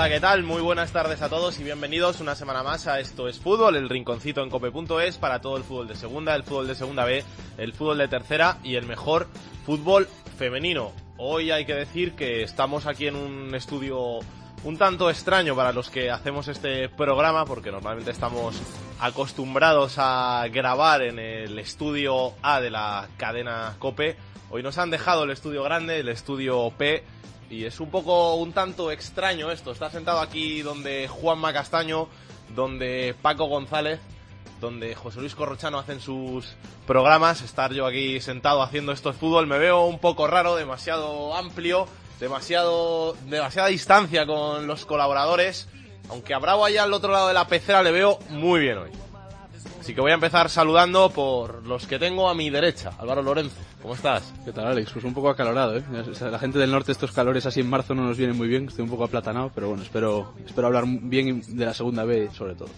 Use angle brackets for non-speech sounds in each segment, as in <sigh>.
Hola, ¿qué tal? Muy buenas tardes a todos y bienvenidos una semana más a Esto es Fútbol, el rinconcito en cope.es para todo el fútbol de segunda, el fútbol de segunda B, el fútbol de tercera y el mejor fútbol femenino. Hoy hay que decir que estamos aquí en un estudio un tanto extraño para los que hacemos este programa porque normalmente estamos acostumbrados a grabar en el estudio A de la cadena Cope. Hoy nos han dejado el estudio grande, el estudio P y es un poco un tanto extraño esto. Está sentado aquí donde Juanma Castaño, donde Paco González, donde José Luis Corrochano hacen sus programas. Estar yo aquí sentado haciendo esto de fútbol me veo un poco raro, demasiado amplio, demasiado demasiada distancia con los colaboradores. Aunque a Bravo allá al otro lado de la pecera le veo muy bien hoy. Así que voy a empezar saludando por los que tengo a mi derecha. Álvaro Lorenzo, ¿cómo estás? ¿Qué tal, Alex? Pues un poco acalorado, ¿eh? O sea, la gente del norte estos calores así en marzo no nos vienen muy bien, estoy un poco aplatanado, pero bueno, espero, espero hablar bien de la segunda B sobre todo.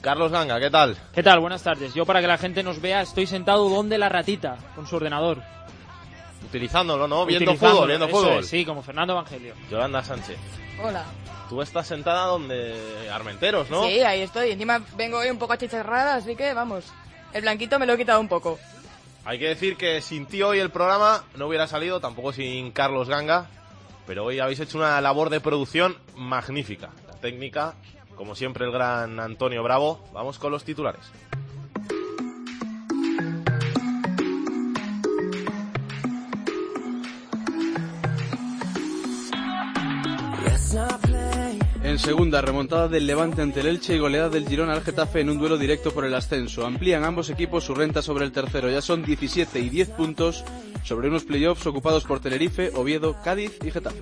Carlos Ganga, ¿qué tal? ¿Qué tal? Buenas tardes. Yo para que la gente nos vea estoy sentado donde la ratita, con su ordenador. Utilizándolo, ¿no? Viendo Utilizándolo, fútbol, viendo fútbol. es, sí, como Fernando Evangelio. Yolanda Sánchez. Hola. Tú estás sentada donde Armenteros, ¿no? Sí, ahí estoy. Encima vengo hoy un poco achicharrada, así que vamos. El blanquito me lo he quitado un poco. Hay que decir que sin ti hoy el programa no hubiera salido, tampoco sin Carlos Ganga, pero hoy habéis hecho una labor de producción magnífica. La técnica, como siempre, el gran Antonio Bravo. Vamos con los titulares. En segunda, remontada del Levante ante el Elche y goleada del Girona al Getafe en un duelo directo por el ascenso. Amplían ambos equipos su renta sobre el tercero. Ya son 17 y 10 puntos sobre unos playoffs ocupados por Tenerife, Oviedo, Cádiz y Getafe.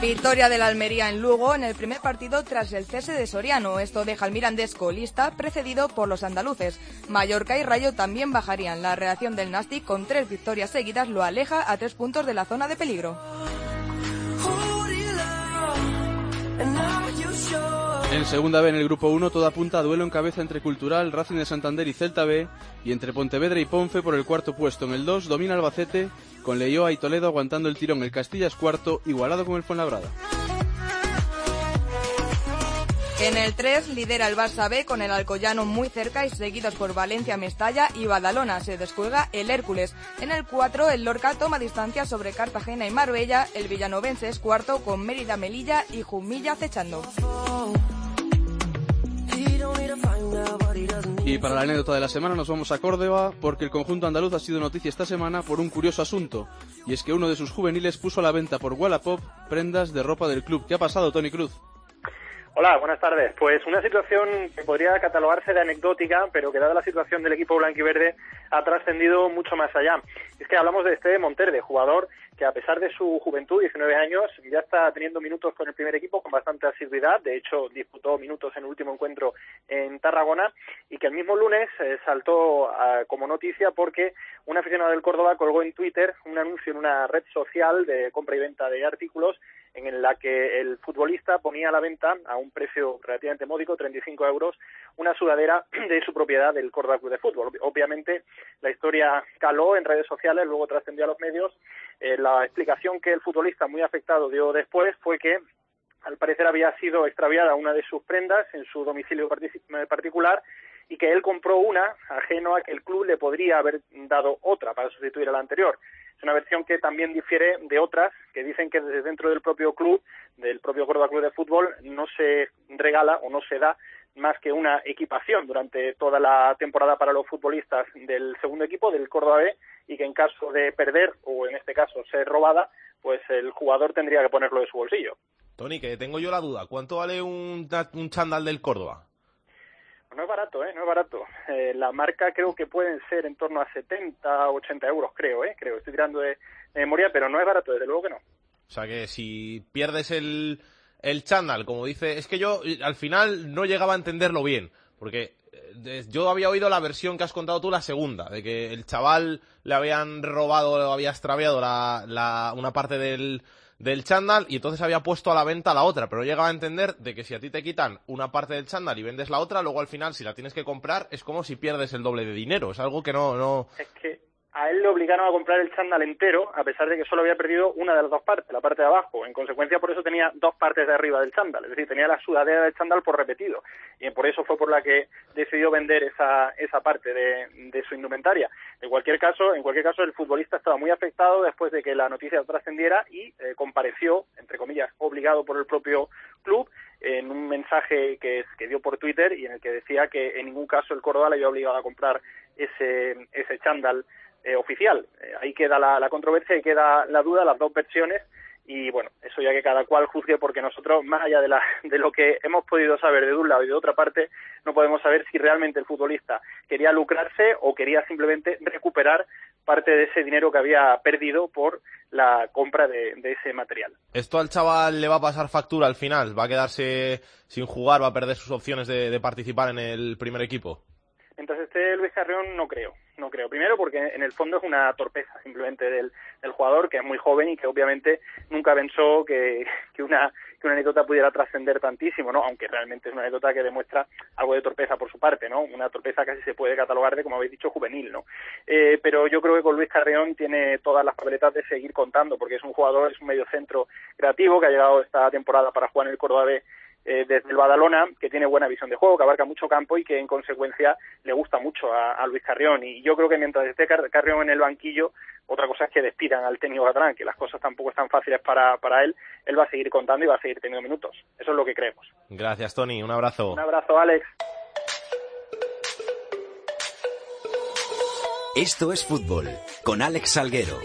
Victoria del Almería en Lugo en el primer partido tras el cese de Soriano. Esto deja al Mirandés colista, precedido por los andaluces. Mallorca y Rayo también bajarían. La reacción del Nastic con tres victorias seguidas lo aleja a tres puntos de la zona de peligro. En segunda B en el grupo 1 todo apunta a duelo en cabeza entre Cultural, Racing de Santander y Celta B y entre Pontevedra y Ponfe por el cuarto puesto. En el 2 domina Albacete con Leioa y Toledo aguantando el tirón. El Castilla es cuarto, igualado con el Fuenlabrada. En el 3 lidera el Barça B con el Alcoyano muy cerca y seguidos por Valencia, Mestalla y Badalona. Se descuelga el Hércules. En el 4 el Lorca toma distancia sobre Cartagena y Marbella. El Villanovense es cuarto con Mérida, Melilla y Jumilla acechando. Y para la anécdota de la semana nos vamos a Córdoba porque el conjunto andaluz ha sido noticia esta semana por un curioso asunto y es que uno de sus juveniles puso a la venta por Wallapop prendas de ropa del club. ¿Qué ha pasado, Tony Cruz? Hola, buenas tardes. Pues una situación que podría catalogarse de anecdótica, pero que dada la situación del equipo blanquiverde ha trascendido mucho más allá. Es que hablamos de este Monterde, jugador que a pesar de su juventud, 19 años, ya está teniendo minutos con el primer equipo con bastante asiduidad. De hecho, disputó minutos en el último encuentro en Tarragona y que el mismo lunes eh, saltó como noticia porque un aficionado del Córdoba colgó en Twitter un anuncio en una red social de compra y venta de artículos en la que el futbolista ponía a la venta a un precio relativamente módico, 35 euros, una sudadera <clears throat> de su propiedad del Córdoba Club de Fútbol. Obviamente la historia caló en redes sociales, luego trascendió a los medios. Eh, la explicación que el futbolista muy afectado dio después fue que al parecer había sido extraviada una de sus prendas en su domicilio particular y que él compró una ajeno a que el club le podría haber dado otra para sustituir a la anterior. Es una versión que también difiere de otras que dicen que desde dentro del propio club, del propio Córdoba Club de Fútbol, no se regala o no se da más que una equipación durante toda la temporada para los futbolistas del segundo equipo, del Córdoba B, y que en caso de perder, o en este caso ser robada, pues el jugador tendría que ponerlo de su bolsillo. Tony, que tengo yo la duda. ¿Cuánto vale un, un chándal del Córdoba? No es barato, ¿eh? No es barato. Eh, la marca creo que pueden ser en torno a 70, 80 euros, creo, ¿eh? Creo, estoy tirando de, de memoria, pero no es barato, desde luego que no. O sea que si pierdes el, el chándal, como dice, es que yo al final no llegaba a entenderlo bien, porque eh, yo había oído la versión que has contado tú, la segunda, de que el chaval le habían robado, había extraviado la, la- una parte del, del chándal y entonces había puesto a la venta la otra, pero llegaba a entender de que si a ti te quitan una parte del chándal y vendes la otra, luego al final si la tienes que comprar es como si pierdes el doble de dinero, es algo que no, no, a él le obligaron a comprar el chándal entero, a pesar de que solo había perdido una de las dos partes, la parte de abajo. En consecuencia, por eso tenía dos partes de arriba del chándal, es decir, tenía la sudadera del chándal por repetido. Y por eso fue por la que decidió vender esa, esa parte de, de su indumentaria. En cualquier caso, en cualquier caso, el futbolista estaba muy afectado después de que la noticia trascendiera y eh, compareció, entre comillas, obligado por el propio club en un mensaje que, que dio por Twitter y en el que decía que en ningún caso el Córdoba le había obligado a comprar ese, ese chándal eh, oficial. Eh, ahí queda la, la controversia y queda la duda, las dos versiones. Y bueno, eso ya que cada cual juzgue, porque nosotros, más allá de, la, <laughs> de lo que hemos podido saber de un lado y de otra parte, no podemos saber si realmente el futbolista quería lucrarse o quería simplemente recuperar parte de ese dinero que había perdido por la compra de, de ese material. ¿Esto al chaval le va a pasar factura al final? ¿Va a quedarse sin jugar? ¿Va a perder sus opciones de, de participar en el primer equipo? Mientras esté Luis Carrión, no creo. No creo. Primero porque en el fondo es una torpeza simplemente del, del jugador, que es muy joven y que obviamente nunca pensó que, que, una, que una anécdota pudiera trascender tantísimo, ¿no? Aunque realmente es una anécdota que demuestra algo de torpeza por su parte, ¿no? Una torpeza casi se puede catalogar de, como habéis dicho, juvenil, ¿no? Eh, pero yo creo que con Luis Carrión tiene todas las papeletas de seguir contando, porque es un jugador, es un mediocentro creativo que ha llegado esta temporada para jugar en el Córdoba B eh, desde el Badalona, que tiene buena visión de juego, que abarca mucho campo y que en consecuencia le gusta mucho a, a Luis Carrión. Y yo creo que mientras esté Car- Carrión en el banquillo, otra cosa es que despidan al técnico catalán, que las cosas tampoco están fáciles para, para él, él va a seguir contando y va a seguir teniendo minutos. Eso es lo que creemos. Gracias, Tony. Un abrazo. Un abrazo, Alex. Esto es fútbol con Alex Salguero.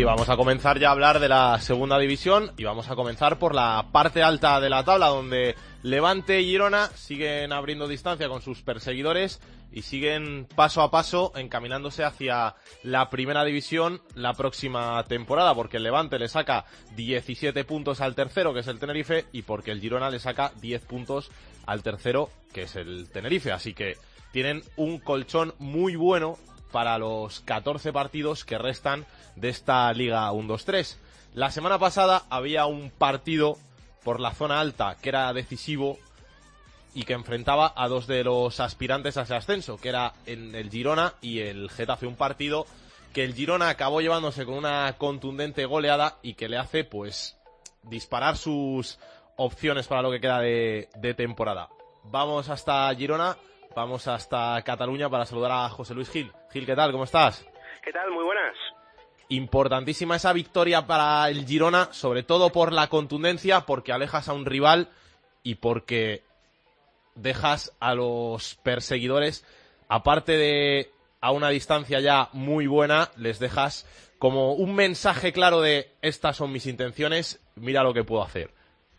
Y vamos a comenzar ya a hablar de la segunda división y vamos a comenzar por la parte alta de la tabla donde Levante y Girona siguen abriendo distancia con sus perseguidores y siguen paso a paso encaminándose hacia la primera división la próxima temporada porque el Levante le saca 17 puntos al tercero que es el Tenerife y porque el Girona le saca 10 puntos al tercero que es el Tenerife. Así que tienen un colchón muy bueno para los 14 partidos que restan de esta Liga 1-2-3. La semana pasada había un partido por la zona alta que era decisivo y que enfrentaba a dos de los aspirantes a ese ascenso, que era en el Girona y el Getafe, un partido que el Girona acabó llevándose con una contundente goleada y que le hace pues disparar sus opciones para lo que queda de, de temporada. Vamos hasta Girona, vamos hasta Cataluña para saludar a José Luis Gil. Gil, ¿qué tal? ¿Cómo estás? ¿Qué tal? Muy buenas. Importantísima esa victoria para el Girona, sobre todo por la contundencia, porque alejas a un rival y porque dejas a los perseguidores, aparte de a una distancia ya muy buena, les dejas como un mensaje claro de estas son mis intenciones, mira lo que puedo hacer.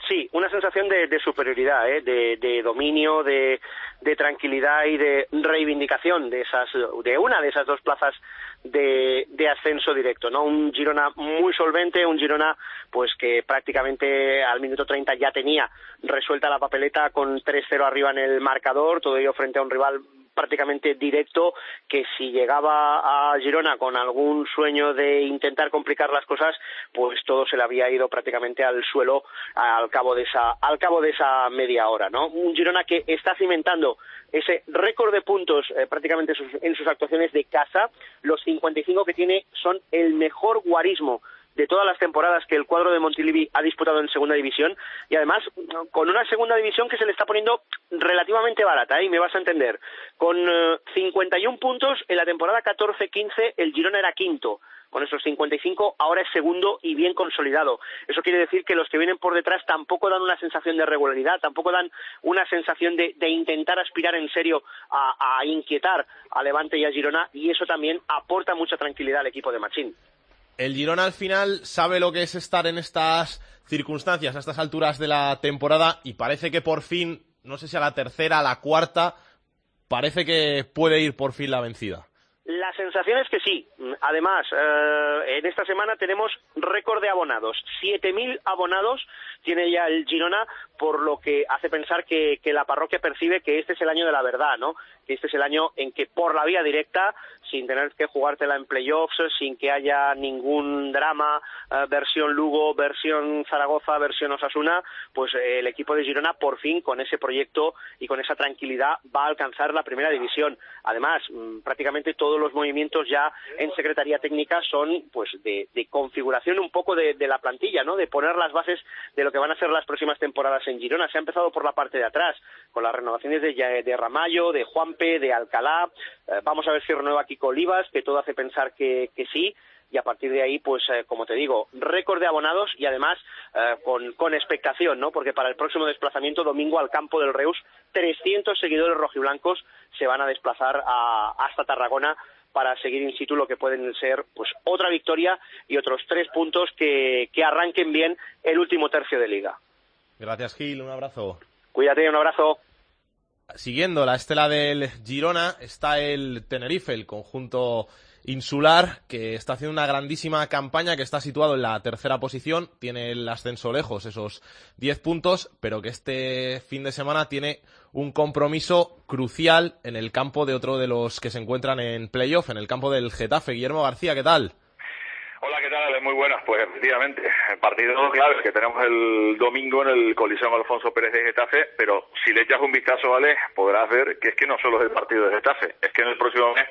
Sí, una sensación de, superioridad, ¿eh? de, de dominio, de, de tranquilidad y de reivindicación de esas, de una de esas dos plazas de, de ascenso directo, ¿no? Un Girona muy solvente, un Girona pues que prácticamente al minuto 30 ya tenía resuelta la papeleta con 3-0 arriba en el marcador, todo ello frente a un rival prácticamente directo que si llegaba a Girona con algún sueño de intentar complicar las cosas, pues todo se le había ido prácticamente al suelo al cabo de esa al cabo de esa media hora, ¿no? Un Girona que está cimentando ese récord de puntos eh, prácticamente sus, en sus actuaciones de casa, los 55 que tiene son el mejor guarismo de todas las temporadas que el cuadro de Montilivi ha disputado en segunda división y además con una segunda división que se le está poniendo relativamente barata, ¿eh? y me vas a entender. Con 51 puntos en la temporada 14-15 el Girona era quinto con esos 55 ahora es segundo y bien consolidado. Eso quiere decir que los que vienen por detrás tampoco dan una sensación de regularidad, tampoco dan una sensación de, intentar aspirar en serio a, a, inquietar a Levante y a Girona y eso también aporta mucha tranquilidad al equipo de Machín. El Girona al final sabe lo que es estar en estas circunstancias, a estas alturas de la temporada y parece que por fin, no sé si a la tercera, a la cuarta, parece que puede ir por fin la vencida. La sensación es que sí. Además, eh, en esta semana tenemos récord de abonados. 7.000 abonados tiene ya el Girona, por lo que hace pensar que, que, la parroquia percibe que este es el año de la verdad, ¿no? Que este es el año en que por la vía directa sin tener que jugártela en playoffs, sin que haya ningún drama, eh, versión Lugo, versión Zaragoza, versión Osasuna, pues eh, el equipo de Girona por fin con ese proyecto y con esa tranquilidad va a alcanzar la primera división. Además, mm, prácticamente todos los movimientos ya en Secretaría Técnica son pues de, configuración un poco de, la plantilla, ¿no? De poner las bases de lo que van a ser las próximas temporadas en Girona. Se ha empezado por la parte de atrás, con las renovaciones de, de Ramallo, de Juanpe, de Alcalá. Eh, vamos a ver si renueva aquí Olivas, que todo hace pensar que, sí, y a partir de ahí, pues eh, como te digo, récord de abonados y además eh, con, expectación, ¿no? Porque para el próximo desplazamiento, domingo al campo del Reus, 300 seguidores rojiblancos se van a desplazar hasta Tarragona para seguir in situ lo que pueden ser pues otra victoria y otros tres puntos que, que arranquen bien el último tercio de liga. Gracias Gil, un abrazo. Cuídate, un abrazo. Siguiendo la estela del Girona está el Tenerife, el conjunto insular que está haciendo una grandísima campaña, que está situado en la tercera posición, tiene el ascenso lejos, esos 10 puntos, pero que este fin de semana tiene un compromiso crucial en el campo de otro de los que se encuentran en playoff, en el campo del Getafe. Guillermo García, ¿qué tal? Muy buenas. Pues efectivamente, partido clave que tenemos el domingo en el Coliseo Alfonso Pérez de Getafe, pero si le echas un vistazo, ¿vale? Podrás ver que es que no solo es el partido de Getafe, es que en el próximo mes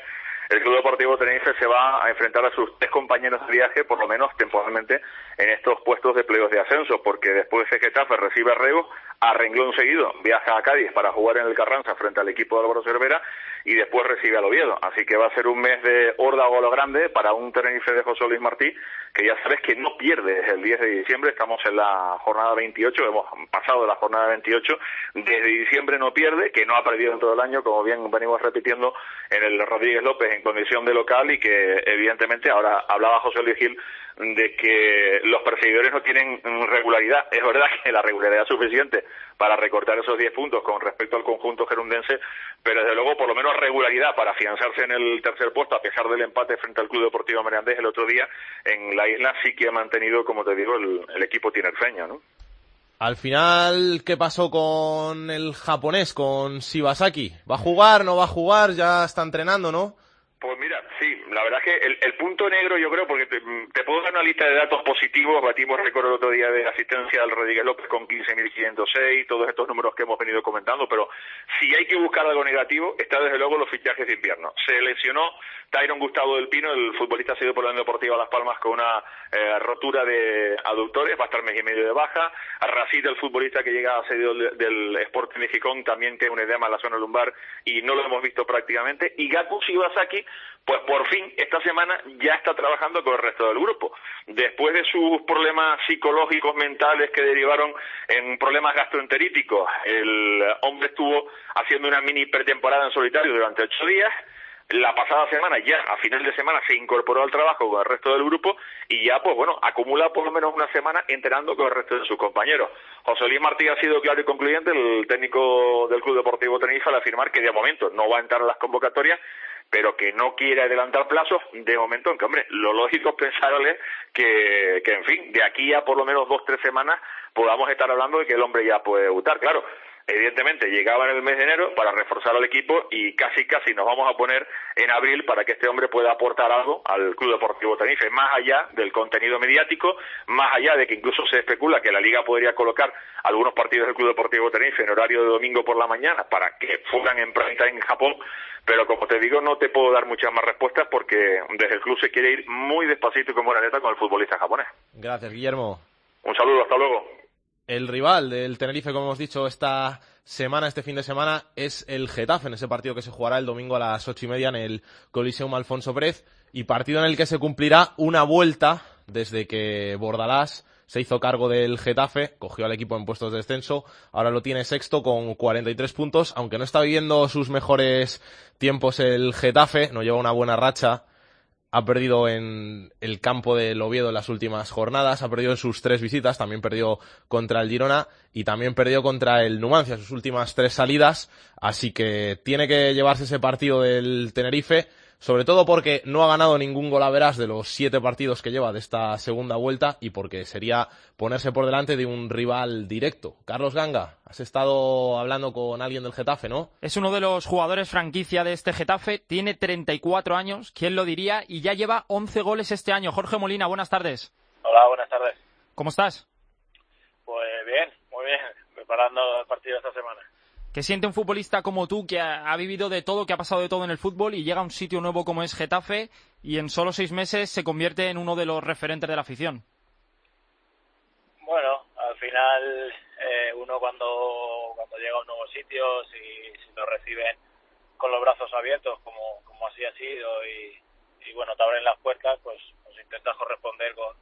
el Club Deportivo Tenerife se va a enfrentar a sus tres compañeros de viaje, por lo menos temporalmente, en estos puestos de pleos de ascenso, porque después de Getafe recibe a Rego, a renglón seguido viaja a Cádiz para jugar en el Carranza frente al equipo de Álvaro Cervera y después recibe al Oviedo. Así que va a ser un mes de órdago lo grande para un Tenerife de José Luis Martí, que ya sabes que no pierde desde el 10 de diciembre, estamos en la jornada 28, hemos pasado la jornada 28, desde diciembre no pierde, que no ha perdido en todo el año, como bien venimos repitiendo en el Rodríguez López en condición de local y que evidentemente ahora hablaba José Luis Gil de que los perseguidores no tienen regularidad. Es verdad que la regularidad es suficiente para recortar esos 10 puntos con respecto al conjunto gerundense, pero desde luego por lo menos regularidad para afianzarse en el tercer puesto a pesar del empate frente al Club Deportivo Merandés el otro día en la isla sí que ha mantenido, como te digo, el, el equipo tinerfeño, ¿no? Al final, ¿qué pasó con el japonés, con Shibasaki? ¿Va a jugar, no va a jugar? Ya está entrenando, ¿no? Pues mira, sí, la verdad es que el, punto negro yo creo, porque te, puedo dar una lista de datos positivos, batimos récord el otro día de asistencia al Rodríguez López con 15.506, todos estos números que hemos venido comentando, pero si hay que buscar algo negativo, está desde luego los fichajes de invierno. Se lesionó Tyron Gustavo del Pino, el futbolista sido por la Unión Deportiva Las Palmas con una eh, rotura de aductores, va a estar mes y medio de baja. Racid, el futbolista que llega a cedido del, del Sporting Gijón, también tiene un edema en la zona lumbar y no lo hemos visto prácticamente. Y Gaku Shibasaki, pues por fin esta semana ya está trabajando con el resto del grupo. Después de sus problemas psicológicos, mentales que derivaron en problemas gastroenteríticos, el hombre estuvo haciendo una mini pretemporada en solitario durante ocho días la pasada semana ya a final de semana se incorporó al trabajo con el resto del grupo y ya pues bueno acumula por lo menos una semana entrenando con el resto de sus compañeros José Luis Martí ha sido claro y concluyente el técnico del Club Deportivo Tenerife al afirmar que de momento no va a entrar en las convocatorias pero que no quiere adelantar plazos de momento, aunque hombre, lo lógico es pensarle que, que en fin, de aquí a por lo menos dos, tres semanas podamos estar hablando de que el hombre ya puede debutar. Claro, evidentemente llegaba en el mes de enero para reforzar al equipo y casi casi nos vamos a poner en abril para que este hombre pueda aportar algo al Club Deportivo Tenerife, más allá del contenido mediático, más allá de que incluso se especula que la liga podría colocar algunos partidos del Club Deportivo Tenerife en horario de domingo por la mañana para que fueran en planta en Japón, pero como te digo no te puedo dar muchas más respuestas porque desde el club se quiere ir muy despacito y con buena letra con el futbolista japonés. Gracias, Guillermo. Un saludo, hasta luego. El rival del Tenerife, como hemos dicho, esta semana, este fin de semana, es el Getafe, en ese partido que se jugará el domingo a las ocho y media en el Coliseum Alfonso Pérez, y partido en el que se cumplirá una vuelta desde que Bordalás se hizo cargo del Getafe, cogió al equipo en puestos de descenso, ahora lo tiene sexto con 43 puntos, aunque no está viviendo sus mejores tiempos el Getafe, no lleva una buena racha, ha perdido en el campo del Oviedo en las últimas jornadas, ha perdido en sus tres visitas, también perdió contra el Girona y también perdió contra el Numancia sus últimas tres salidas, así que tiene que llevarse ese partido del Tenerife sobre todo porque no ha ganado ningún gol a verás de los siete partidos que lleva de esta segunda vuelta y porque sería ponerse por delante de un rival directo. Carlos Ganga, has estado hablando con alguien del Getafe, ¿no? Es uno de los jugadores franquicia de este Getafe, tiene 34 años, ¿quién lo diría? Y ya lleva 11 goles este año. Jorge Molina, buenas tardes. Hola, buenas tardes. ¿Cómo estás? Pues bien, muy bien, preparando el partido esta semana. ¿Qué siente un futbolista como tú que ha, vivido de todo, que ha pasado de todo en el fútbol y llega a un sitio nuevo como es Getafe y en solo seis meses se convierte en uno de los referentes de la afición? Bueno, al final eh, uno cuando, cuando llega a un nuevo sitio, si, si lo reciben con los brazos abiertos, como, como así ha sido, y, bueno, te abren las puertas, pues, pues intentas corresponder con,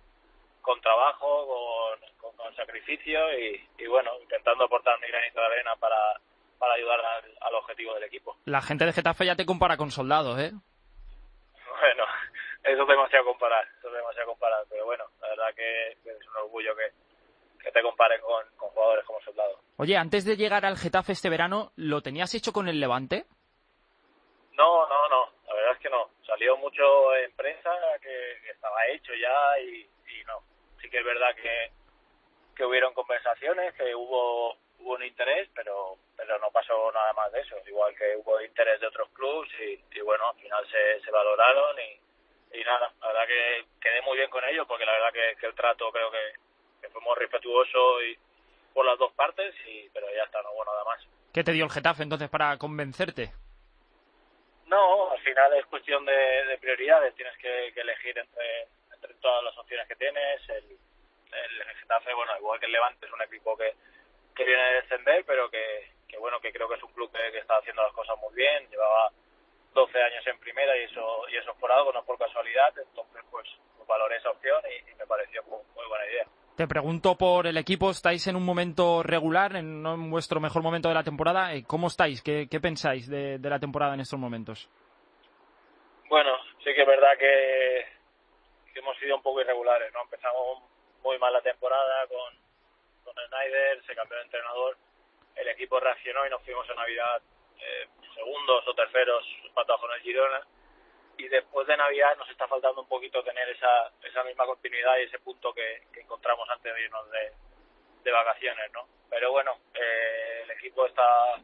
con trabajo, con, con, con sacrificio y, y, bueno, intentando aportar mi granito de arena para, para ayudar al, al, objetivo del equipo. La gente de Getafe ya te compara con soldados, ¿eh? Bueno, <laughs> eso es demasiado comparar, eso es demasiado comparar, pero bueno, la verdad que, que es un orgullo que, que te comparen con, con, jugadores como soldados. Oye, antes de llegar al Getafe este verano, ¿lo tenías hecho con el Levante? No, no, no, la verdad es que no. Salió mucho en prensa que, que estaba hecho ya y, y no. Sí que es verdad que, que hubieron conversaciones, que hubo hubo un interés, pero pero no pasó nada más de eso. Igual que hubo interés de otros clubes y, y bueno, al final se, se valoraron y, y nada, la verdad que quedé muy bien con ellos porque la verdad que, que el trato creo que, que fue muy respetuoso y por las dos partes, y pero ya está, no hubo nada más. ¿Qué te dio el Getafe entonces para convencerte? No, al final es cuestión de, de prioridades, tienes que, que elegir entre, entre todas las opciones que tienes. El, el Getafe, bueno, igual que el Levante, es un equipo que, que viene de descender, pero que, que bueno, que creo que es un club que, que, está haciendo las cosas muy bien, llevaba 12 años en primera y eso y eso es por algo, no es por casualidad, entonces pues, pues valoré esa opción y, y me pareció muy, muy, buena idea. Te pregunto por el equipo, ¿estáis en un momento regular, en, no en vuestro mejor momento de la temporada? ¿Cómo estáis? ¿Qué, qué pensáis de, de la temporada en estos momentos? Bueno, sí que es verdad que, que hemos sido un poco irregulares, ¿no? Empezamos muy mal la temporada con Snyder, se cambió de entrenador, el equipo reaccionó y nos fuimos a Navidad eh, segundos o terceros empatados con el Girona y después de Navidad nos está faltando un poquito tener esa, esa misma continuidad y ese punto que, encontramos antes de irnos de, vacaciones, ¿no? Pero bueno, eh, el equipo está,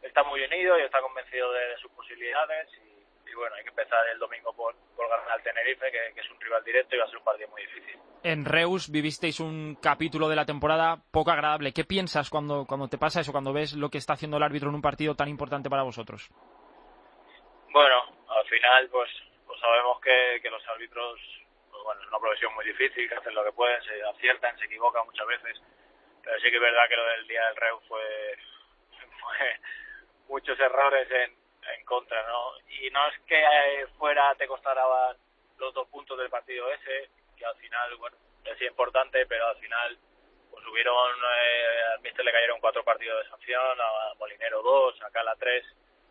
está muy unido y está convencido de, de sus posibilidades y, bueno, hay que empezar el domingo por, por ganar al Tenerife, que, que, es un rival directo y va a ser un partido muy difícil. En Reus vivisteis un capítulo de la temporada poco agradable. ¿Qué piensas cuando, cuando te pasa eso, cuando ves lo que está haciendo el árbitro en un partido tan importante para vosotros? Bueno, al final pues, pues sabemos que, que los árbitros, pues bueno, es una profesión muy difícil, que hacen lo que pueden, se aciertan, se equivocan muchas veces, pero sí que es verdad que lo del día del Reus fue, <laughs> fue muchos errores en, en contra, ¿no? Y no es que fuera te costaran los dos puntos del partido ese, que al final, bueno, es importante, pero al final pues hubieron, eh, al Mister le cayeron cuatro partidos de sanción, a Molinero dos, a Cala tres,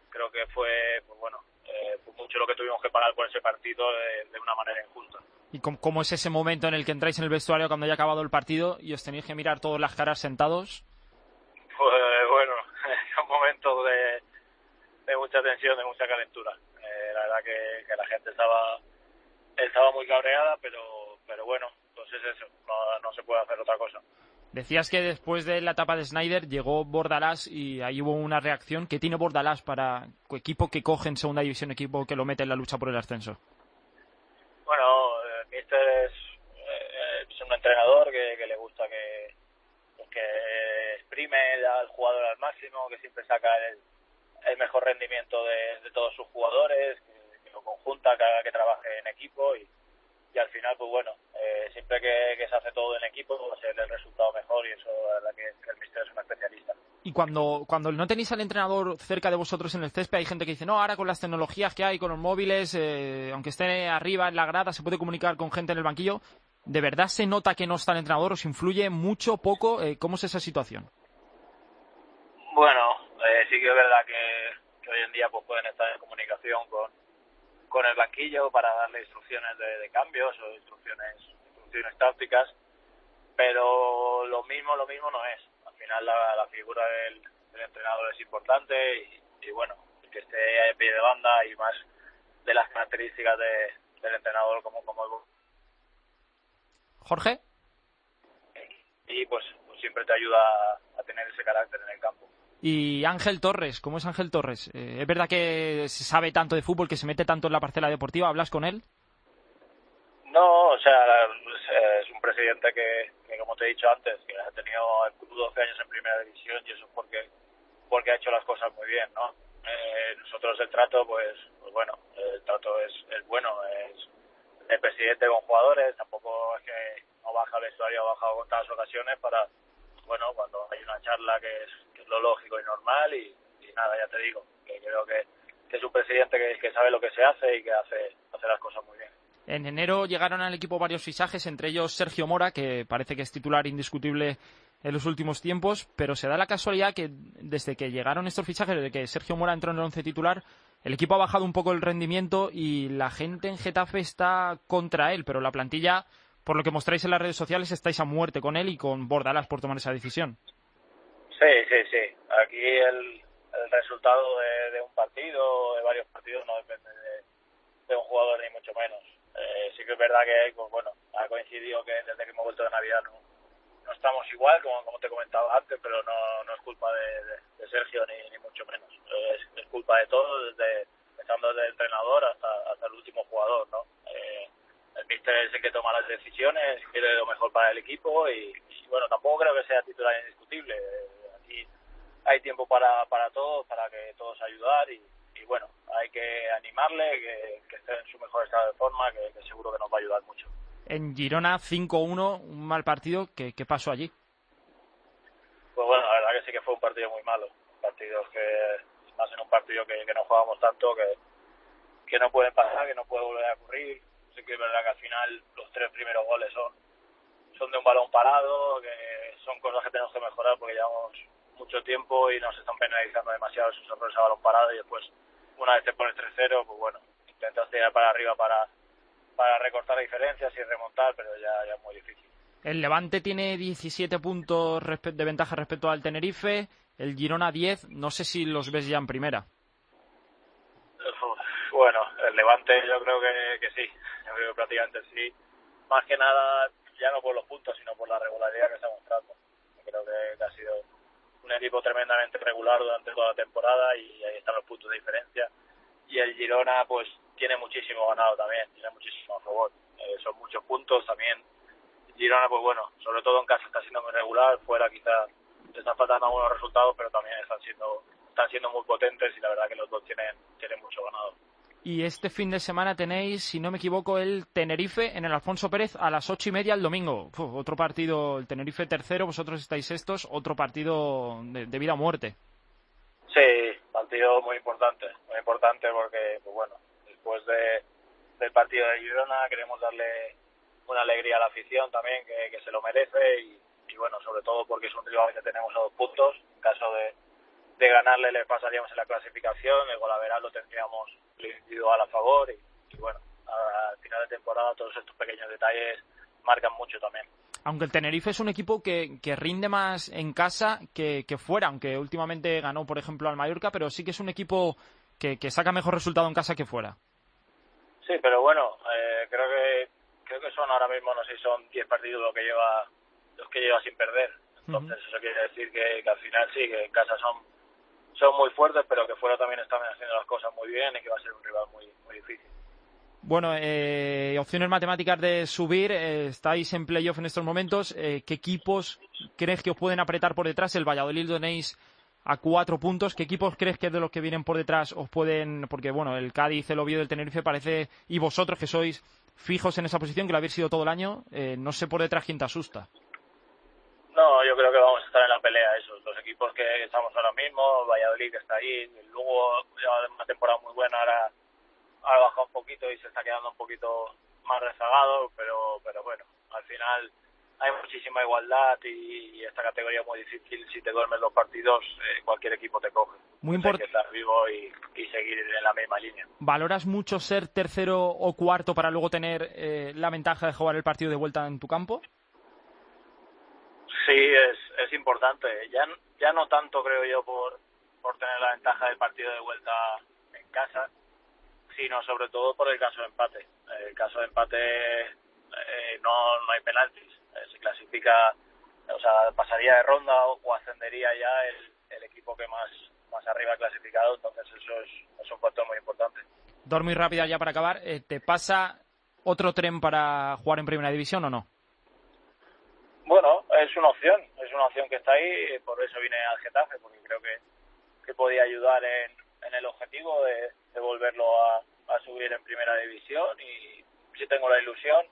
creo que fue, pues bueno, eh, fue mucho lo que tuvimos que pagar por ese partido de, de una manera injusta. ¿Y cómo, cómo, es ese momento en el que entráis en el vestuario cuando haya acabado el partido y os tenéis que mirar todas las caras sentados? Pues bueno, <laughs> es un momento de, de mucha tensión, de mucha calentura. Eh, la verdad que, que, la gente estaba estaba muy cabreada, pero pero bueno, pues es eso, no, no se puede hacer otra cosa. Decías que después de la etapa de Snyder llegó Bordalás y ahí hubo una reacción. ¿Qué tiene Bordalás para equipo que coge en segunda división, equipo que lo mete en la lucha por el ascenso? Bueno, eh, Mister es, eh, es un entrenador que, que le gusta que, que exprime al jugador al máximo, que siempre saca el, el mejor rendimiento de, de todos sus jugadores, que, que lo conjunta, que haga que trabaje en equipo y, y al final, pues bueno, eh, siempre que, que, se hace todo en equipo, va a ser el resultado mejor y eso la verdad que, el Mister es un especialista. Y cuando, cuando no tenéis al entrenador cerca de vosotros en el césped, hay gente que dice, no, ahora con las tecnologías que hay, con los móviles, eh, aunque esté arriba en la grada, se puede comunicar con gente en el banquillo. ¿De verdad se nota que no está el entrenador? ¿Os influye mucho, poco? Eh, ¿Cómo es esa situación? Bueno, eh, sí que es verdad que, día pues pueden estar en comunicación con, con el banquillo para darle instrucciones de, de cambios o instrucciones, instrucciones tácticas, pero lo mismo, lo mismo no es. Al final la, la figura del, del, entrenador es importante y, y, bueno, que esté a pie de banda y más de las características de, del entrenador como, como el Jorge. Y pues, pues siempre te ayuda a, a tener ese carácter en el campo. Y Ángel Torres, ¿cómo es Ángel Torres? Eh, ¿Es verdad que se sabe tanto de fútbol, que se mete tanto en la parcela deportiva? ¿Hablas con él? No, o sea, es un presidente que, como te he dicho antes, que ha tenido el club 12 años en primera división y eso es porque, porque ha hecho las cosas muy bien, ¿no? Eh, nosotros el trato, pues, pues bueno, el trato es, es bueno, es el presidente con jugadores, tampoco es que no baja el vestuario, ha bajado con todas ocasiones para, bueno, cuando hay una charla que es lo lógico y normal y, nada, ya te digo, que creo que, es un presidente que, sabe lo que se hace y que hace, hace las cosas muy bien. En enero llegaron al equipo varios fichajes, entre ellos Sergio Mora, que parece que es titular indiscutible en los últimos tiempos, pero se da la casualidad que desde que llegaron estos fichajes, desde que Sergio Mora entró en el once titular, el equipo ha bajado un poco el rendimiento y la gente en Getafe está contra él, pero la plantilla, por lo que mostráis en las redes sociales, estáis a muerte con él y con Bordalas por tomar esa decisión. Sí, sí, sí. Aquí el, el resultado de, de, un partido, de varios partidos, no depende de, un jugador ni mucho menos. Eh, sí que es verdad que pues, bueno, ha coincidido que desde que hemos vuelto de Navidad no, no estamos igual, como, como te comentaba antes, pero no, no es culpa de, Sergio ni, ni, mucho menos. Es, es, culpa de todos, desde, empezando desde el entrenador hasta, hasta el último jugador, ¿no? Eh, el míster es el que toma las decisiones, quiere lo mejor para el equipo y bueno, tampoco creo que sea titular indiscutible. Aquí hay tiempo para, para todos, para que todos ayudar y, y bueno, hay que animarle, que, que, esté en su mejor estado de forma, que, que seguro que nos va a ayudar mucho. En Girona 5-1, un mal partido, ¿qué, ¿qué, pasó allí? Pues bueno, la verdad que sí que fue un partido muy malo, partidos que, más en un partido que, que no jugábamos tanto, que, que no pueden pasar, que no puede volver a ocurrir. Sí que es verdad que al final los tres primeros goles son, son de un balón parado, que son cosas que tenemos que mejorar porque llevamos mucho tiempo y nos están penalizando demasiado esos errores a balón parado y después una vez te pones 3-0, pues bueno, intentas tirar para arriba para, para recortar diferencias y remontar, pero ya, ya es muy difícil. El Levante tiene 17 puntos de ventaja respecto al Tenerife, el Girona 10, no sé si los ves ya en primera. Bueno, el Levante yo creo que, que sí, yo creo que prácticamente sí, más que nada ya no por los puntos, sino por la regularidad que está mostrando. Creo que, ha sido un equipo tremendamente regular durante toda la temporada y ahí están los puntos de diferencia. Y el Girona, pues, tiene muchísimo ganado también, tiene muchísimo favor. Eh, son muchos puntos también. Girona, pues bueno, sobre todo en casa está siendo muy regular, fuera quizás están faltando algunos resultados, pero también están siendo están siendo muy potentes y la verdad que los dos tienen, tienen mucho ganado. Y este fin de semana tenéis, si no me equivoco, el Tenerife en el Alfonso Pérez a las ocho y media el domingo. Otro partido, el Tenerife tercero, vosotros estáis sextos, otro partido de, vida o muerte. Sí, partido muy importante, muy importante porque, pues bueno, después de, del partido de Girona queremos darle una alegría a la afición también que, que se lo merece y, y, bueno, sobre todo porque es un rival que tenemos a dos puntos. En caso de, de ganarle le pasaríamos en la clasificación, el golaveral lo tendríamos individual a favor y, y bueno, al final de temporada todos estos pequeños detalles marcan mucho también. Aunque el Tenerife es un equipo que, que rinde más en casa que, que, fuera, aunque últimamente ganó, por ejemplo, al Mallorca, pero sí que es un equipo que, que saca mejor resultado en casa que fuera. Sí, pero bueno, eh, creo que creo que son ahora mismo, no sé si son 10 partidos lo que lleva los que lleva sin perder. Entonces eso quiere decir que, que al final sí, que en casa son son muy fuertes, pero que fuera también están haciendo las cosas muy bien y que va a ser un rival muy, muy difícil. Bueno, eh, opciones matemáticas de subir, eh, estáis en playoff en estos momentos. Eh, ¿Qué equipos crees que os pueden apretar por detrás? El Valladolid tenéis a cuatro puntos. ¿Qué equipos crees que de los que vienen por detrás os pueden...? Porque, bueno, el Cádiz, el Oviedo, el Tenerife parece... Y vosotros que sois fijos en esa posición, que lo habéis sido todo el año, eh, no sé por detrás quién te asusta. No, yo creo que vamos a estar en la pelea esos. Los equipos que estamos ahora mismo, Valladolid que está ahí, luego lleva una temporada muy buena, ahora ha bajado un poquito y se está quedando un poquito más rezagado, pero, pero bueno, al final hay muchísima igualdad y, esta categoría es muy difícil. Si te duermes los partidos, eh, cualquier equipo te coge. Muy que estar vivo y, y seguir en la misma línea. ¿Valoras mucho ser tercero o cuarto para luego tener eh, la ventaja de jugar el partido de vuelta en tu campo? Sí, es, es importante. Ya, ya no tanto, creo yo, por, por tener la ventaja del partido de vuelta en casa, sino sobre todo por el caso de empate. El caso de empate eh, no, no hay penaltis. Eh, se clasifica, o sea, pasaría de ronda o, ascendería ya el, el equipo que más, más arriba clasificado, entonces eso es, es un factor muy importante. Dos muy rápidas ya para acabar. Eh, ¿Te pasa otro tren para jugar en Primera División o no? Bueno, es una opción, es una opción que está ahí, por eso vine al Getafe, porque creo que, que podía ayudar en, en el objetivo de, de volverlo a, a subir en primera división y sí tengo la ilusión,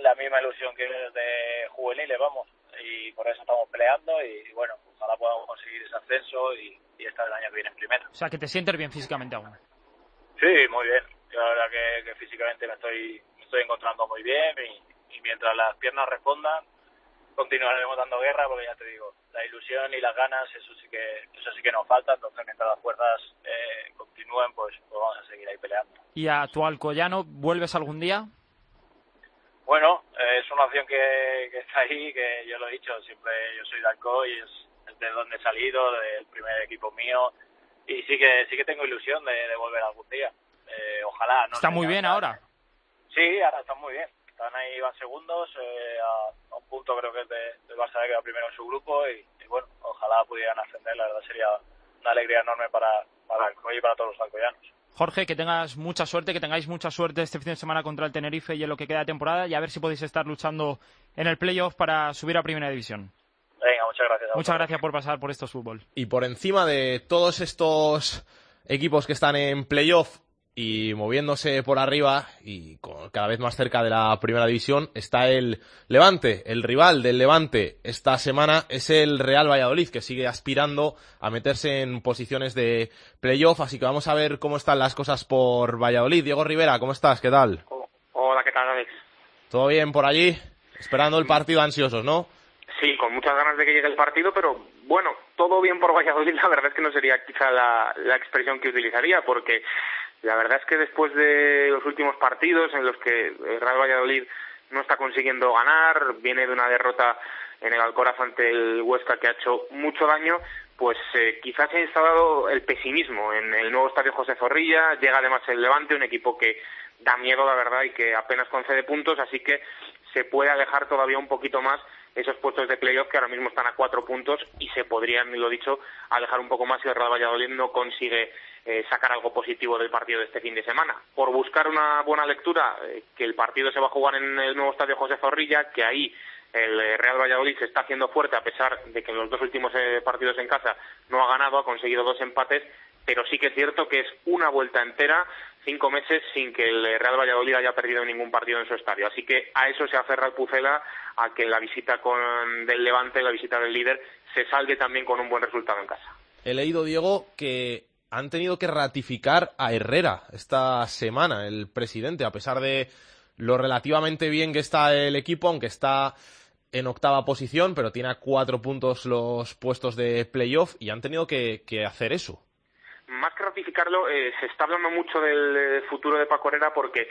la misma ilusión que de juveniles, vamos, y por eso estamos peleando y bueno, ojalá podamos conseguir ese ascenso y, y estar el año que viene en primera. O sea, que te sientes bien físicamente aún. Sí, muy bien. Yo la verdad que, que físicamente me estoy, me estoy encontrando muy bien y, y mientras las piernas respondan, continuaremos dando guerra porque ya te digo, la ilusión y las ganas, eso sí que, eso sí que nos falta, entonces mientras las fuerzas eh, continúen, pues, pues vamos a seguir ahí peleando. ¿Y a tu Alcoyano vuelves algún día? Bueno, eh, es una opción que, que está ahí, que yo lo he dicho, siempre yo soy de Alcoy, es, es de donde he salido, del primer equipo mío, y sí que sí que tengo ilusión de, de volver algún día. Eh, ojalá. No Está muy bien ahora. Sí, ahora están muy bien. Están ahí, van segundos, eh, a, a un punto creo que es de, del Barça que va primero en su grupo y, y bueno, ojalá pudieran ascender, la verdad sería una alegría enorme para, para Alcoy y para todos los alcoyanos. Jorge, que tengas mucha suerte, que tengáis mucha suerte este fin de semana contra el Tenerife y en lo que queda de temporada y a ver si podéis estar luchando en el playoff para subir a Primera División. Venga, muchas gracias. Muchas gracias por pasar por estos fútbol. Y por encima de todos estos equipos que están en playoff y moviéndose por arriba y con- cada vez más cerca de la primera división está el Levante. El rival del Levante esta semana es el Real Valladolid, que sigue aspirando a meterse en posiciones de playoff. Así que vamos a ver cómo están las cosas por Valladolid. Diego Rivera, ¿cómo estás? ¿Qué tal? Hola, ¿qué tal, Alex? ¿Todo bien por allí? Esperando el partido ansiosos, ¿no? Sí, con muchas ganas de que llegue el partido, pero bueno, todo bien por Valladolid, <laughs> la verdad es que no sería quizá la, la expresión que utilizaría, porque la verdad es que después de los últimos partidos en los que el Real Valladolid no está consiguiendo ganar, viene de una derrota en el Alcoraz ante el Huesca que ha hecho mucho daño, pues eh, quizás se ha instalado el pesimismo en el nuevo estadio José Zorrilla, llega además el Levante, un equipo que da miedo la verdad y que apenas concede puntos, así que se puede alejar todavía un poquito más esos puestos de playoff que ahora mismo están a cuatro puntos y se podrían, lo dicho, alejar un poco más si el Real Valladolid no consigue eh, sacar algo positivo del partido de este fin de semana. Por buscar una buena lectura, eh, que el partido se va a jugar en el nuevo estadio José Zorrilla, que ahí el eh, Real Valladolid se está haciendo fuerte a pesar de que en los dos últimos eh, partidos en casa no ha ganado, ha conseguido dos empates, pero sí que es cierto que es una vuelta entera, cinco meses sin que el Real Valladolid haya perdido ningún partido en su estadio. Así que a eso se aferra el Pucela, a que la visita con del Levante, la visita del líder, se salgue también con un buen resultado en casa. He leído, Diego, que han tenido que ratificar a Herrera esta semana, el presidente, a pesar de lo relativamente bien que está el equipo, aunque está en octava posición, pero tiene a cuatro puntos los puestos de playoff y han tenido que, que hacer eso. Más que ratificarlo, eh, se está hablando mucho del eh, futuro de Paco Herrera porque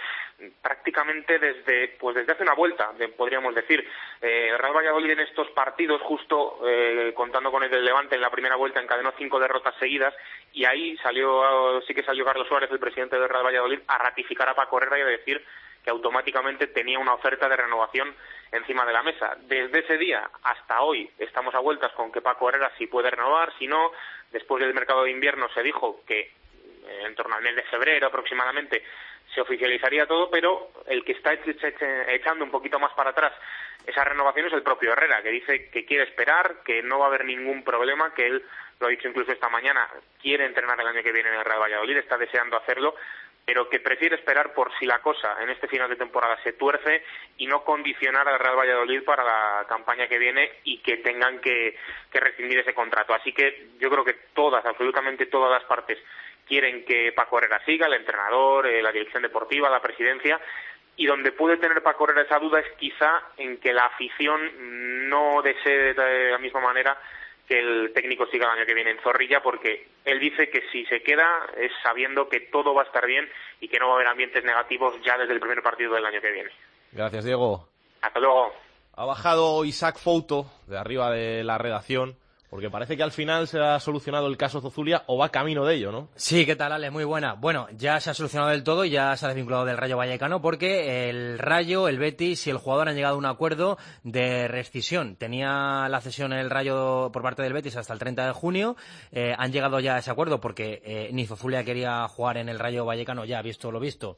prácticamente desde pues desde hace una vuelta, podríamos decir, eh, Real Valladolid en estos partidos, justo eh, contando con el del Levante en la primera vuelta, encadenó cinco derrotas seguidas y ahí salió, sí que salió Carlos Suárez, el presidente del Real Valladolid, a ratificar a Paco Herrera y a decir que automáticamente tenía una oferta de renovación encima de la mesa. Desde ese día hasta hoy estamos a vueltas con que Paco Herrera si puede renovar, si no. Después del mercado de invierno se dijo que eh, en torno al mes de febrero aproximadamente se oficializaría todo, pero el que está echando un poquito más para atrás esa renovación es el propio Herrera, que dice que quiere esperar, que no va a haber ningún problema, que él lo ha dicho incluso esta mañana, quiere entrenar el año que viene en el Real Valladolid, está deseando hacerlo, pero que prefiere esperar por si la cosa en este final de temporada se tuerce y no condicionar al Real Valladolid para la campaña que viene y que tengan que, rescindir ese contrato. Así que yo creo que todas, absolutamente todas las partes quieren que Paco Herrera siga, el entrenador, eh, la dirección deportiva, la presidencia, y donde puede tener Paco Herrera esa duda es quizá en que la afición no desee de la misma manera que el técnico siga el año que viene en Zorrilla, porque él dice que si se queda es sabiendo que todo va a estar bien y que no va a haber ambientes negativos ya desde el primer partido del año que viene. Gracias, Diego. Hasta luego. Ha bajado Isaac Fouto de arriba de la redacción porque parece que al final se ha solucionado el caso Zozulia o va camino de ello, ¿no? Sí, ¿qué tal, Ale? Muy buena. Bueno, ya se ha solucionado del todo ya se ha desvinculado del Rayo Vallecano porque el Rayo, el Betis y el jugador han llegado a un acuerdo de rescisión. Tenía la cesión el Rayo por parte del Betis hasta el 30 de junio. Eh, han llegado ya a ese acuerdo porque eh, ni Zozulia quería jugar en el Rayo Vallecano, ya visto lo visto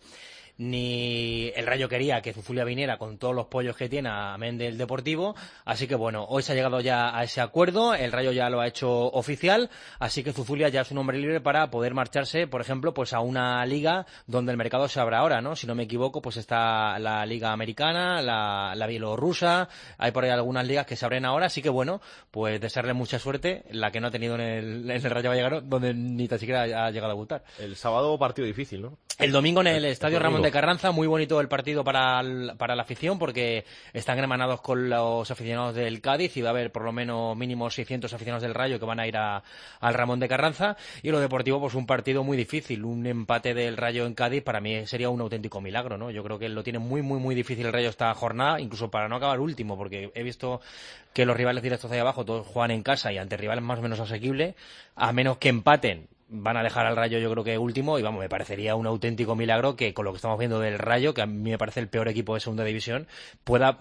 ni el Rayo quería que Zuzulia viniera con todos los pollos que tiene a del Deportivo, así que bueno, hoy se ha llegado ya a ese acuerdo, el Rayo ya lo ha hecho oficial, así que Zuzulia ya es un hombre libre para poder marcharse, por ejemplo, pues a una liga donde el mercado se abra ahora, ¿no? Si no me equivoco, pues está la liga americana, la, la bielorrusa, hay por ahí algunas ligas que se abren ahora, así que bueno, pues desearle mucha suerte, la que no ha tenido en el, en el Rayo Vallecano, donde ni tan siquiera ha llegado a debutar. El sábado partido difícil, ¿no? El domingo en el Estadio Ramón de Carranza, muy bonito el partido para, para la afición porque están hermanados con los aficionados del Cádiz y va a haber por lo menos mínimo 600 aficionados del Rayo que van a ir a, al Ramón de Carranza. Y lo deportivo, pues un partido muy difícil. Un empate del Rayo en Cádiz para mí sería un auténtico milagro, ¿no? Yo creo que lo tiene muy, muy, muy difícil el Rayo esta jornada, incluso para no acabar último, porque he visto que los rivales directos de abajo todos juegan en casa y ante rivales más o menos asequibles, a menos que empaten van a dejar al Rayo yo creo que último y vamos, me parecería un auténtico milagro que con lo que estamos viendo del Rayo, que a mí me parece el peor equipo de segunda división, pueda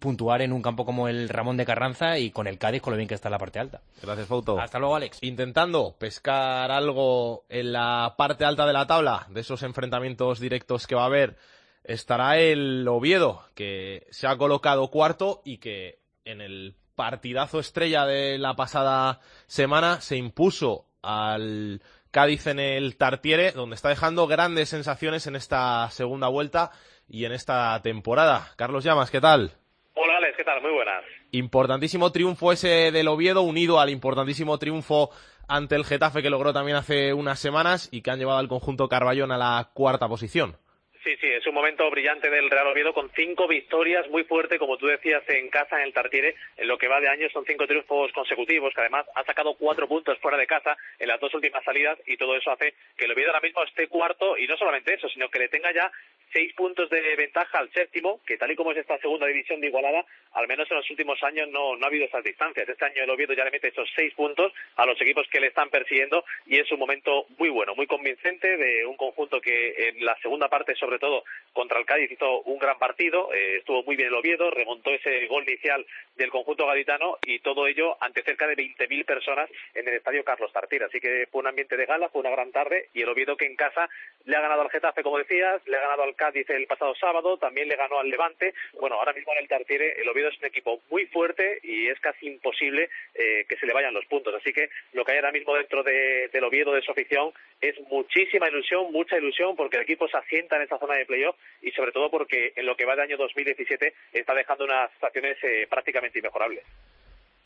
puntuar en un campo como el Ramón de Carranza y con el Cádiz con lo bien que está en la parte alta. Gracias, Fauto. Hasta luego, Alex. Intentando pescar algo en la parte alta de la tabla de esos enfrentamientos directos que va a haber, estará el Oviedo, que se ha colocado cuarto y que en el partidazo estrella de la pasada semana se impuso al Cádiz en el Tartiere, donde está dejando grandes sensaciones en esta segunda vuelta y en esta temporada. Carlos Llamas, ¿qué tal? Hola Alex, ¿qué tal? Muy buenas. Importantísimo triunfo ese del Oviedo, unido al importantísimo triunfo ante el Getafe que logró también hace unas semanas y que han llevado al conjunto Carballón a la cuarta posición. Sí, sí, es un momento brillante del Real Oviedo con cinco victorias muy fuerte, como tú decías, en casa en el Tartiere. En lo que va de año son cinco triunfos consecutivos, que además ha sacado cuatro puntos fuera de casa en las dos últimas salidas y todo eso hace que el Oviedo ahora mismo esté cuarto y no solamente eso, sino que le tenga ya seis puntos de ventaja al séptimo, que tal y como es esta segunda división de Igualada, al menos en los últimos años no, no ha habido esas distancias. Este año el Oviedo ya le mete esos seis puntos a los equipos que le están persiguiendo y es un momento muy bueno, muy convincente de un conjunto que en la segunda parte, sobre todo contra el Cádiz, hizo un gran partido, eh, estuvo muy bien el Oviedo, remontó ese gol inicial del conjunto gaditano y todo ello ante cerca de 20.000 personas en el estadio Carlos Tartier. Así que fue un ambiente de gala, fue una gran tarde y el Oviedo que en casa le ha ganado al Getafe, como decías, le ha ganado al Cádiz el pasado sábado, también le ganó al Levante. Bueno, ahora mismo en el Tartiere el Oviedo es un equipo muy fuerte y es casi imposible eh, que se le vayan los puntos. Así que lo que hay ahora mismo dentro de, del Oviedo, de su afición, es muchísima ilusión, mucha ilusión, porque el equipo se asienta en esa zona de playoff y sobre todo porque en lo que va de año 2017 está dejando unas situaciones eh, prácticamente inmejorables.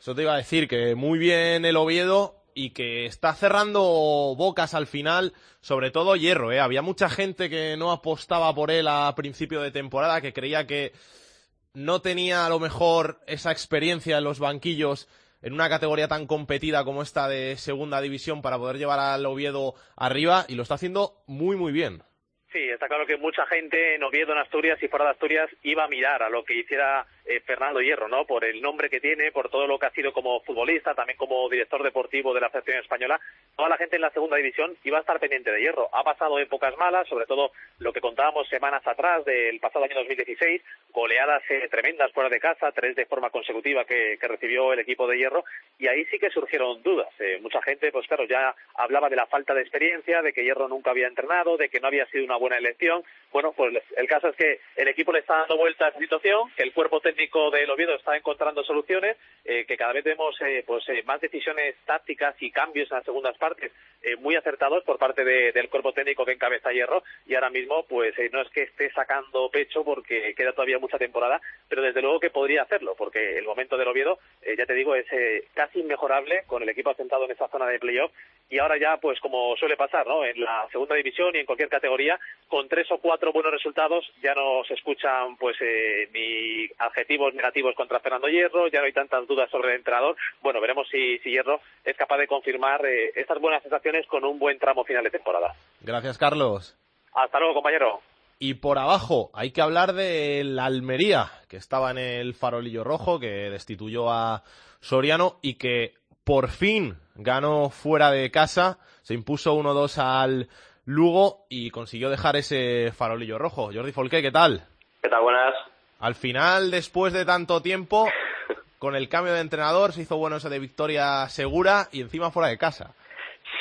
Eso te iba a decir, que muy bien el Oviedo, y que está cerrando bocas al final, sobre todo Hierro. ¿eh? Había mucha gente que no apostaba por él a principio de temporada, que creía que no tenía a lo mejor esa experiencia en los banquillos en una categoría tan competida como esta de segunda división para poder llevar al Oviedo arriba y lo está haciendo muy muy bien. Sí, está claro que mucha gente en Oviedo, en Asturias y fuera de Asturias iba a mirar a lo que hiciera eh, Fernando Hierro, ¿no? Por el nombre que tiene, por todo lo que ha sido como futbolista, también como director deportivo de la selección española. Toda la gente en la segunda división iba a estar pendiente de Hierro. Ha pasado épocas malas, sobre todo lo que contábamos semanas atrás del pasado año 2016, goleadas eh, tremendas fuera de casa, tres de forma consecutiva que, recibió el equipo de Hierro, y ahí sí que surgieron dudas. Eh, mucha gente, pues claro, ya hablaba de la falta de experiencia, de que Hierro nunca había entrenado, de que no había sido una buena elección. Bueno, pues el caso es que el equipo le está dando vuelta a esa situación, que el cuerpo técnico del Oviedo está encontrando soluciones, eh, que cada vez vemos eh, pues eh, más decisiones tácticas y cambios en las segundas partes muy acertados por parte de, del cuerpo técnico que encabeza Hierro y ahora mismo pues no es que esté sacando pecho porque queda todavía mucha temporada, pero desde luego que podría hacerlo porque el momento del Oviedo, ya te digo, es casi inmejorable con el equipo asentado en esa zona de playoff y ahora ya pues como suele pasar, ¿no? En la segunda división y en cualquier categoría con tres o cuatro buenos resultados ya no se escuchan pues ni adjetivos negativos contra Fernando Hierro, ya no hay tantas dudas sobre el entrenador. Bueno, veremos si, si Hierro es capaz de confirmar eh, estas buenas sensaciones con un buen tramo final de temporada. Gracias, Carlos. Hasta luego, compañero. Y por abajo hay que hablar del Almería, que estaba en el farolillo rojo, que destituyó a Soriano y que por fin ganó fuera de casa, se impuso 1-2 al Lugo y consiguió dejar ese farolillo rojo. Jordi Folqué, ¿qué tal? ¿Qué tal? Buenas. Al final, después de tanto tiempo, con el cambio de entrenador, se hizo bueno eso de victoria segura y encima fuera de casa.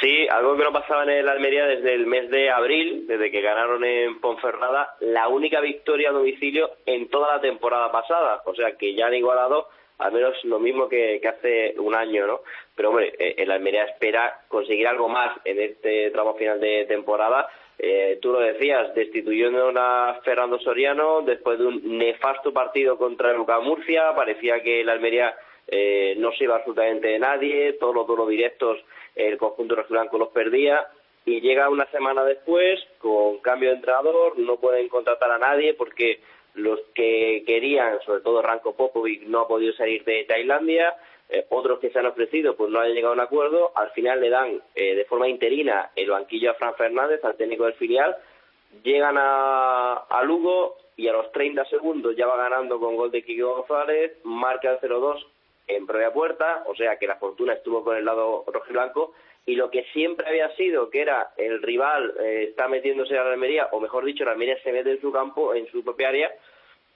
Sí, algo que no pasaba en el Almería desde el mes de abril, desde que ganaron en Ponferrada, la única victoria a domicilio en toda la temporada pasada. O sea que ya han igualado al menos lo mismo que, que hace un año, ¿no? Pero hombre, eh, el Almería espera conseguir algo más en este tramo final de temporada. Eh, tú lo decías, destituyendo a Fernando Soriano después de un nefasto partido contra el Luca Murcia, parecía que el Almería eh, no se iba absolutamente de nadie, todos los duelos directos el conjunto rojiblanco los perdía y llega una semana después con cambio de entrenador, no pueden contratar a nadie porque los que querían, sobre todo Ranko Popovic, no ha podido salir de Tailandia, eh, otros que se han ofrecido pues no han llegado a un acuerdo, al final le dan eh, de forma interina el banquillo a Fran Fernández, al técnico del filial, llegan a, a Lugo y a los 30 segundos ya va ganando con gol de Kiko González, marca el 0-2 en propia puerta, o sea que la fortuna estuvo con el lado rojiblanco. Y lo que siempre había sido que era el rival eh, está metiéndose a la Almería, o mejor dicho, la Almería se mete en su campo, en su propia área,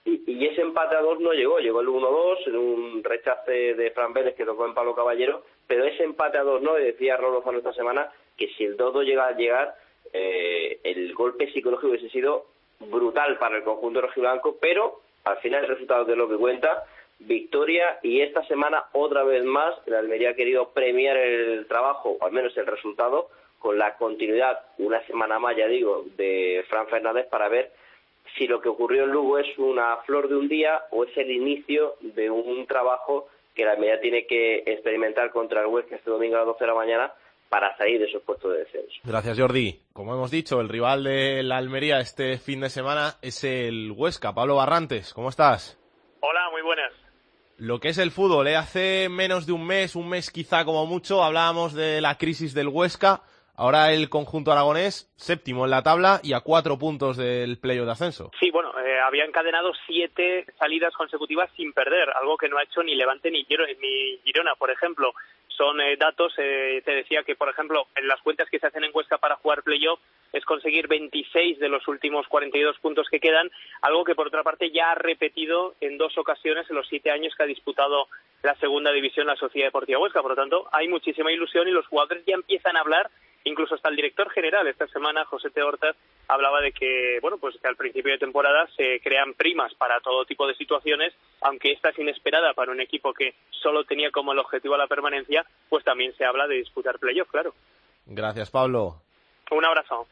y, ese empate a dos no llegó, llegó el 1-2 en un rechace de Fran Vélez que tocó en Pablo Caballero, pero ese empate a dos no, y decía Rolofano esta semana que si el 2 llega a llegar, eh, el golpe psicológico hubiese sido brutal para el conjunto rojiblanco, pero al final el resultado es lo que cuenta, victoria y esta semana otra vez más el Almería ha querido premiar el trabajo, o al menos el resultado, con la continuidad, una semana más ya digo, de Fran Fernández para ver si lo que ocurrió en Lugo es una flor de un día o es el inicio de un trabajo que la Almería tiene que experimentar contra el Huesca este domingo a las 12 de la mañana para salir de esos puestos de descenso. Gracias, Jordi. Como hemos dicho, el rival de la Almería este fin de semana es el Huesca. Pablo Barrantes, ¿cómo estás? Hola, muy buenas. Lo que es el fútbol, ¿eh? hace menos de un mes, un mes quizá como mucho, hablábamos de la crisis del Huesca. Ahora el conjunto aragonés, séptimo en la tabla y a cuatro puntos del playoff de ascenso. Sí, bueno, eh, había encadenado siete salidas consecutivas sin perder, algo que no ha hecho ni Levante ni, Giro, ni Girona, por ejemplo. Son eh, datos, eh, te decía que, por ejemplo, en las cuentas que se hacen en Huesca para jugar playoff es conseguir 26 de los últimos 42 puntos que quedan, algo que por otra parte ya ha repetido en dos ocasiones en los siete años que ha disputado la segunda división la Sociedad Deportiva Huesca. Por lo tanto, hay muchísima ilusión y los jugadores ya empiezan a hablar incluso hasta el director general esta semana, José T. Hortas, hablaba de que, bueno, pues que al principio de temporada se crean primas para todo tipo de situaciones, aunque esta es inesperada para un equipo que solo tenía como el objetivo la permanencia, pues también se habla de disputar playoff, claro. Gracias, Pablo. Un abrazo.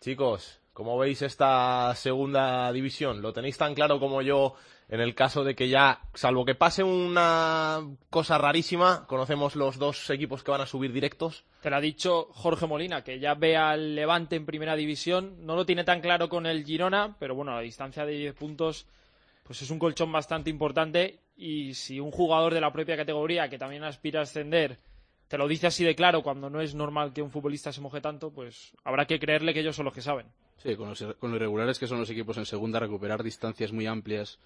Chicos, ¿cómo veis esta segunda división? ¿Lo tenéis tan claro como yo en el caso de que ya, salvo que pase una cosa rarísima, conocemos los dos equipos que van a subir directos? Te lo ha dicho Jorge Molina, que ya ve al Levante en primera división. No lo tiene tan claro con el Girona, pero bueno, a distancia de 10 puntos, pues es un colchón bastante importante. Y si un jugador de la propia categoría, que también aspira a ascender, te lo dice así de claro cuando no es normal que un futbolista se moje tanto, pues habrá que creerle que ellos son los que saben. Sí, con, los, con irregulares que son los equipos en segunda, recuperar distancias muy amplias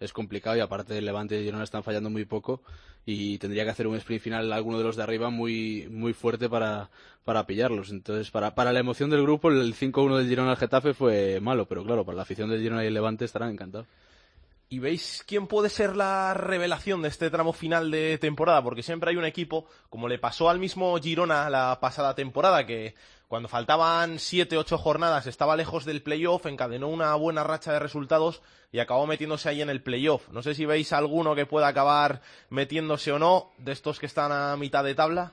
es complicado y aparte el Levante y Girona están fallando muy poco y tendría que hacer un sprint final alguno de los de arriba muy muy fuerte para, para pillarlos. Entonces, para, para la emoción del grupo, el 5-1 del Girona al Getafe fue malo, pero claro, para la afición del Girona y el Levante estarán encantados. ¿Y veis quién puede ser la revelación de este tramo final de temporada? Porque siempre hay un equipo, como le pasó al mismo Girona la pasada temporada, que cuando faltaban siete, ocho jornadas estaba lejos del playoff, encadenó una buena racha de resultados y acabó metiéndose ahí en el playoff. No sé si veis alguno que pueda acabar metiéndose o no de estos que están a mitad de tabla.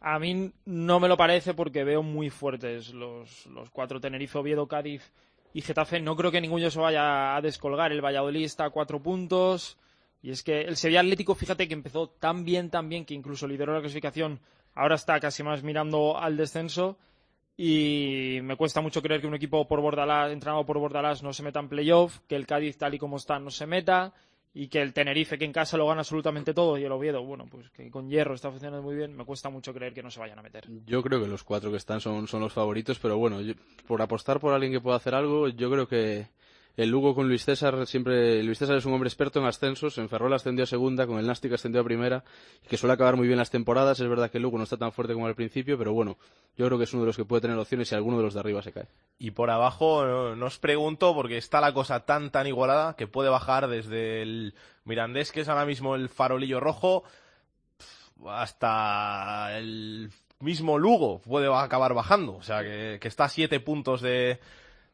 A mí no me lo parece porque veo muy fuertes los, los cuatro Tenerife, Oviedo, Cádiz y Getafe. No creo que ninguno se vaya a descolgar. El Valladolid está a cuatro puntos. Y es que el Sevilla Atlético, fíjate que empezó tan bien, tan bien, que incluso lideró la clasificación. Ahora está casi más mirando al descenso. Y me cuesta mucho creer que un equipo por Bordalás, entrenado por Bordalás, no se meta en playoff, que el Cádiz, tal y como está, no se meta, y que el Tenerife, que en casa lo gana absolutamente todo, y el Oviedo, bueno, pues que con hierro está funcionando muy bien, me cuesta mucho creer que no se vayan a meter. Yo creo que los cuatro que están son, son los favoritos, pero bueno, yo- por apostar por alguien que pueda hacer algo, yo creo que el Lugo con Luis César siempre Luis César es un hombre experto en ascensos en Ferrol ascendió a segunda con el Nástic ascendió a primera y que suele acabar muy bien las temporadas. Es verdad que el Lugo no está tan fuerte como al principio pero bueno yo creo que es uno de los que puede tener opciones si alguno de los de arriba se cae. Y por abajo no, os pregunto porque está la cosa tan tan igualada que puede bajar desde el Mirandés que es ahora mismo el farolillo rojo hasta el mismo Lugo puede acabar bajando, o sea que, que está a siete puntos de,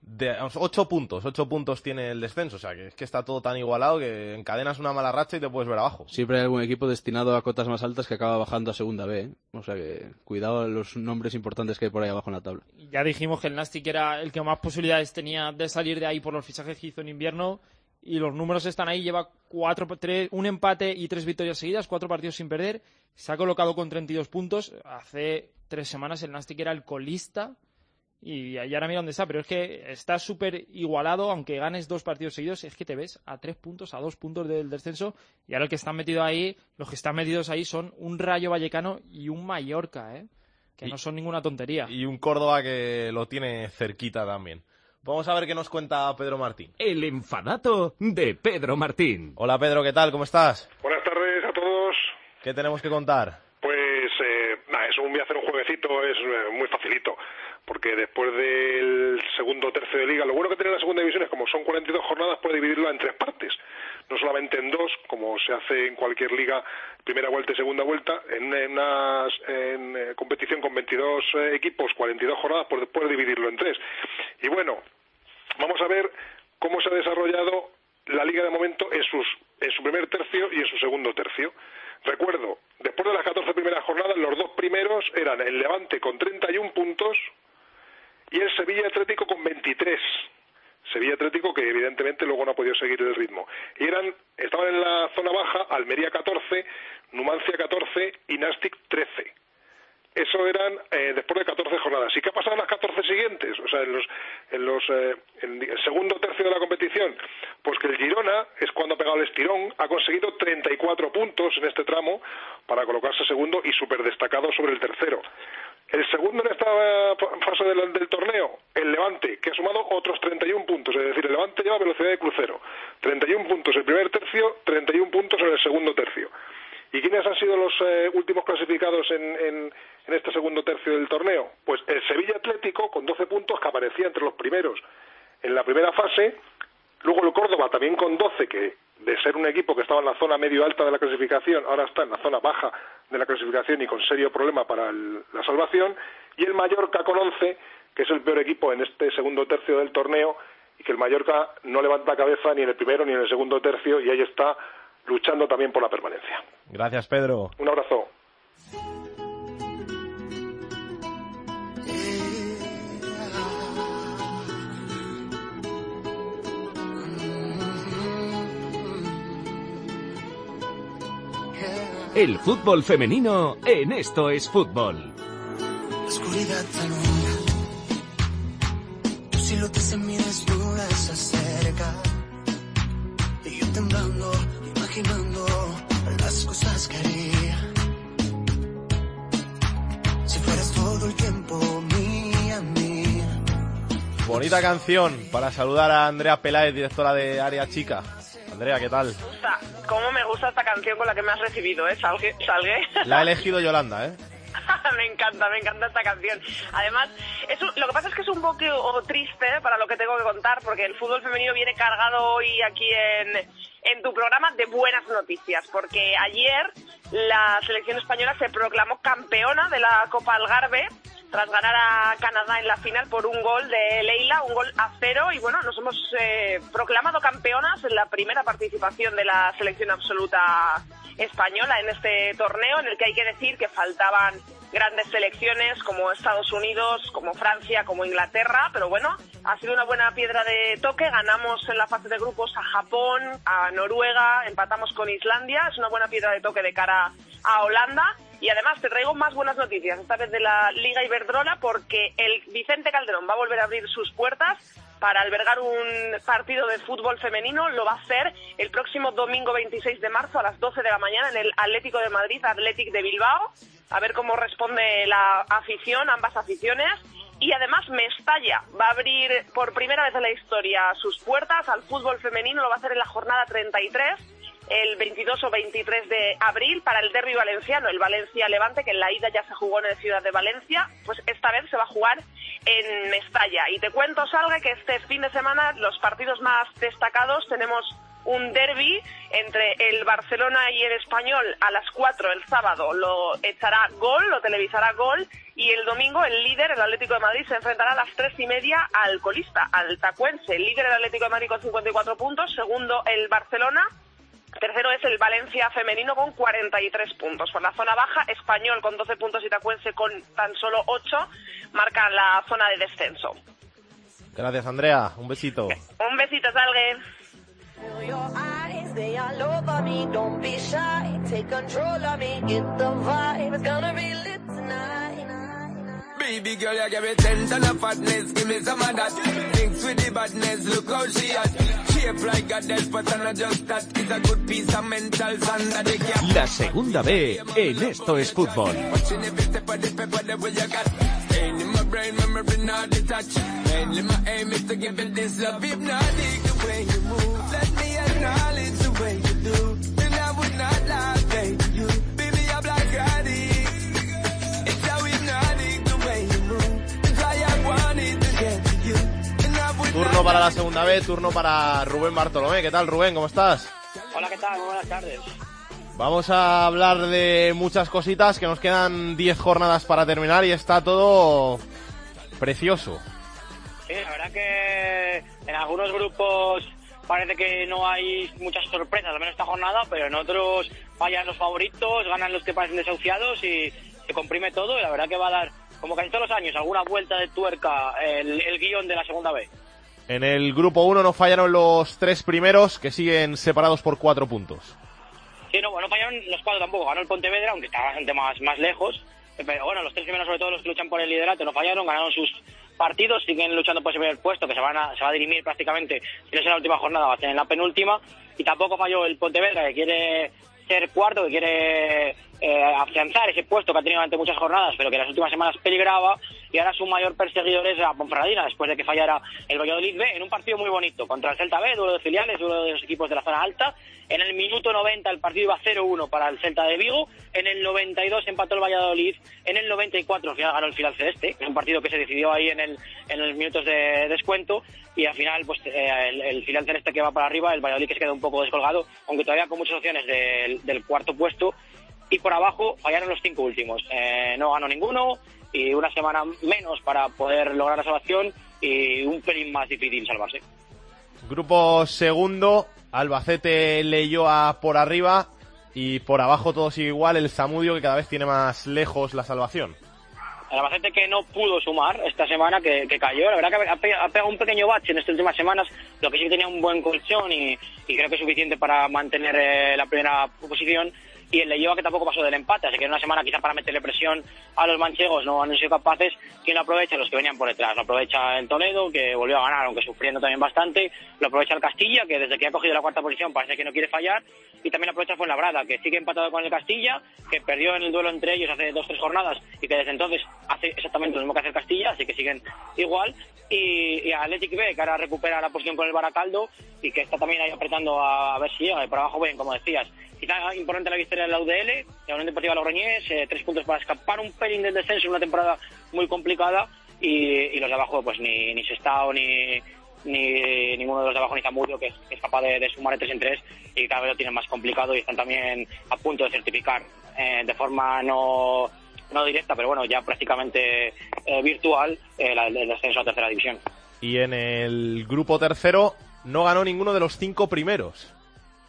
de vamos, ocho puntos, ocho puntos tiene el descenso, o sea que es que está todo tan igualado que encadenas una mala racha y te puedes ver abajo. siempre hay algún equipo destinado a cotas más altas que acaba bajando a segunda B ¿eh? o sea que cuidado los nombres importantes que hay por ahí abajo en la tabla ya dijimos que el Nastic era el que más posibilidades tenía de salir de ahí por los fichajes que hizo en invierno. Y los números están ahí, lleva cuatro, tres, un empate y tres victorias seguidas, cuatro partidos sin perder. Se ha colocado con 32 puntos. Hace tres semanas el Nastic era el colista y, y ahora mira dónde está. Pero es que está súper igualado, aunque ganes dos partidos seguidos, es que te ves a tres puntos, a dos puntos del descenso. Y ahora el que están metidos ahí, los que están metidos ahí son un Rayo Vallecano y un Mallorca, ¿eh? que Y- no son ninguna tontería. Y un Córdoba que lo tiene cerquita también. Vamos a ver qué nos cuenta Pedro Martín. El enfadato de Pedro Martín. Hola Pedro, ¿qué tal? ¿Cómo estás? Buenas tardes a todos. ¿Qué tenemos que contar? Pues eh, nada, eso voy a hacer un jueguecito, es eh, muy facilito. Porque después del segundo tercio de liga, lo bueno que tiene la segunda división es como son 42 jornadas, puede dividirla en tres partes. No solamente en dos, como se hace en cualquier liga, primera vuelta y segunda vuelta. En una en, eh, competición con 22 eh, equipos, 42 jornadas, pues puede dividirlo en tres. Y bueno, vamos a ver cómo se ha desarrollado la liga de momento en, sus, en su primer tercio y en su segundo tercio. Recuerdo, después de las 14 primeras jornadas, los dos primeros eran el Levante con 31 puntos y el Sevilla Atlético con 23. Sevilla Atlético que evidentemente luego no ha podido seguir el ritmo. Y eran, estaban en la zona baja Almería 14, Numancia 14 y Nastic 13. Eso eran eh, después de 14 jornadas. ¿Y qué ha pasado en las 14 siguientes? O sea, en los, en los eh, el segundo tercio de la competición. Pues que el Girona es cuando ha pegado el estirón, ha conseguido 34 puntos en este tramo para colocarse segundo y súper destacado sobre el tercero. El segundo en esta eh, fase del, torneo, el Levante, que ha sumado otros 31 puntos. Es decir, el Levante lleva velocidad de crucero. 31 puntos el primer tercio, 31 puntos en el segundo tercio. ¿Y quiénes han sido los eh, últimos clasificados en, en, en este segundo tercio del torneo? Pues el Sevilla Atlético, con 12 puntos, que aparecía entre los primeros en la primera fase. Luego el Córdoba, también con 12, que de ser un equipo que estaba en la zona medio alta de la clasificación, ahora está en la zona baja de la clasificación y con serio problema para el- la salvación. Y el Mallorca con 11, que es el peor equipo en este segundo tercio del torneo, y que el Mallorca no levanta cabeza ni en el primero ni en el segundo tercio, y ahí está luchando también por la permanencia. Gracias Pedro. Un abrazo. El fútbol femenino en Esto es Fútbol. La oscuridad te alumbra. Tu silueta se mi desnuda se acerca. Y yo temblando, imaginando las cosas que haría. Si fueras todo el tiempo mía, mía. Bonita canción para saludar a Andrea Peláez, directora de Área Chica. Andrea, ¿qué tal? gusta, cómo me gusta esta canción con la que me has recibido, ¿eh? Salgue, salgue. <laughs> La ha elegido Yolanda, ¿eh? <laughs> me encanta, me encanta esta canción. Además, es un- lo que pasa es que es un poco triste para lo que tengo que contar, porque el fútbol femenino viene cargado hoy aquí en, en tu programa de buenas noticias, porque ayer la selección española se proclamó campeona de la Copa Algarve tras ganar a Canadá en la final por un gol de Leila, un gol a cero, y bueno, nos hemos eh, proclamado campeonas en la primera participación de la selección absoluta española en este torneo, en el que hay que decir que faltaban grandes selecciones como Estados Unidos, como Francia, como Inglaterra, pero bueno, ha sido una buena piedra de toque. Ganamos en la fase de grupos a Japón, a Noruega, empatamos con Islandia, es una buena piedra de toque de cara a Holanda. Y además te traigo más buenas noticias, esta vez de la Liga Iberdrola, porque el Vicente Calderón va a volver a abrir sus puertas para albergar un partido de fútbol femenino. Lo va a hacer el próximo domingo 26 de marzo a las 12 de la mañana en el Atlético de Madrid, Athletic de Bilbao. A ver cómo responde la afición, ambas aficiones. Y además Mestalla va a abrir por primera vez en la historia sus puertas al fútbol femenino. Lo va a hacer en la jornada 33 el 22 o 23 de abril para el derby valenciano, el Valencia-Levante, que en la ida ya se jugó en la ciudad de Valencia, pues esta vez se va a jugar en Mestalla. Y te cuento, Salga, que este fin de semana los partidos más destacados tenemos un derby entre el Barcelona y el Español a las 4 el sábado lo echará gol, lo televisará gol y el domingo el líder, el Atlético de Madrid, se enfrentará a las 3 y media al colista, al Tacuense. El líder el Atlético de Madrid con 54 puntos, segundo el Barcelona Tercero es el Valencia femenino con 43 puntos. Por la zona baja, Español con 12 puntos y Tacuense con tan solo 8 marcan la zona de descenso. Gracias, Andrea. Un besito. Un besito, Salgue. Baby girl, you give me ten ton of fatness, give me some of that. Thinks with the badness, look how she at. Shape like a just that. It's a good piece of mental sand that they cap. La segunda B en Esto es Fútbol. Watching every step of the paper, the way you got. Staying in my brain, memory not detached. Mainly my aim is to give it this love. If not, dig the way you move. Let me acknowledge the way you do. Para la segunda B, turno para Rubén Bartolomé. ¿Qué tal, Rubén? ¿Cómo estás? Hola, ¿qué tal? Muy buenas tardes. Vamos a hablar de muchas cositas, que nos quedan 10 jornadas para terminar y está todo precioso. Sí, la verdad que en algunos grupos parece que no hay muchas sorpresas, al menos esta jornada, pero en otros fallan los favoritos, ganan los que parecen desahuciados y se comprime todo y la verdad que va a dar, como casi todos los años, alguna vuelta de tuerca el, el guion de la segunda B. En el grupo 1 nos fallaron los tres primeros, que siguen separados por cuatro puntos. Sí, no, no fallaron los cuatro tampoco, ganó el Pontevedra, aunque está bastante más, más lejos, pero bueno, los tres primeros, sobre todo los que luchan por el liderato, no fallaron, ganaron sus partidos, siguen luchando por ese primer puesto, que se, van a, se va a dirimir prácticamente, si no es en la última jornada, va a ser en la penúltima, y tampoco falló el Pontevedra, que quiere ser cuarto, que quiere eh, afianzar ese puesto que ha tenido durante muchas jornadas, pero que en las últimas semanas peligraba, y ahora su mayor perseguidor es la Ponferradina, después de que fallara el Valladolid B, en un partido muy bonito, contra el Celta B, duelo de filiales, duelo de los equipos de la zona alta, en el minuto 90 el partido iba 0-1 para el Celta de Vigo, en el 92 empató el Valladolid, en el 94 al final ganó el Final Celeste, un partido que se decidió ahí en, el, en los minutos de descuento, y al final pues eh, el, el Final Celeste que va para arriba, el Valladolid que se queda un poco descolgado, aunque todavía con muchas opciones del cuarto puesto, y por abajo fallaron los cinco últimos. Eh, no ganó ninguno y una semana menos para poder lograr la salvación y un pelín más difícil salvarse. Grupo segundo, Albacete leyó a por arriba y por abajo todo sigue igual, el Zamudio que cada vez tiene más lejos la salvación. El Albacete que no pudo sumar esta semana, que, que cayó, la verdad que ha pe- ha pegado un pequeño bache en estas últimas semanas, lo que sí que tenía un buen colchón y, y creo que es suficiente para mantener eh, la primera posición. Y el Leyoa que tampoco pasó del empate, así que en una semana quizá para meterle presión a los manchegos no han sido capaces, ¿quién lo aprovecha? Los que venían por detrás, lo aprovecha el Toledo, que volvió a ganar, aunque sufriendo también bastante, lo aprovecha el Castilla, que desde que ha cogido la cuarta posición parece que no quiere fallar, y también aprovecha Fuenlabrada, que sigue empatado con el Castilla, que perdió en el duelo entre ellos hace dos tres jornadas, y que desde entonces hace exactamente lo mismo que hace el Castilla, así que siguen igual, y, y Athletic B, que ahora recupera la posición con el Baracaldo, y que está también ahí apretando a, a ver si llega, y por abajo bien, como decías, quizá importante la victoria de la UDL, la Unión Deportiva Logroñés, eh, tres puntos para escapar un pelín del descenso en una temporada muy complicada y, los de abajo pues ni, ni Sestao ni, ni ninguno de los de abajo ni Zamudio que es, capaz de, sumar de tres en tres y cada vez lo tienen más complicado y están también a punto de certificar eh, de forma no no directa pero bueno ya prácticamente eh, virtual eh, el descenso a tercera división Y en el grupo tercero no ganó ninguno de los cinco primeros.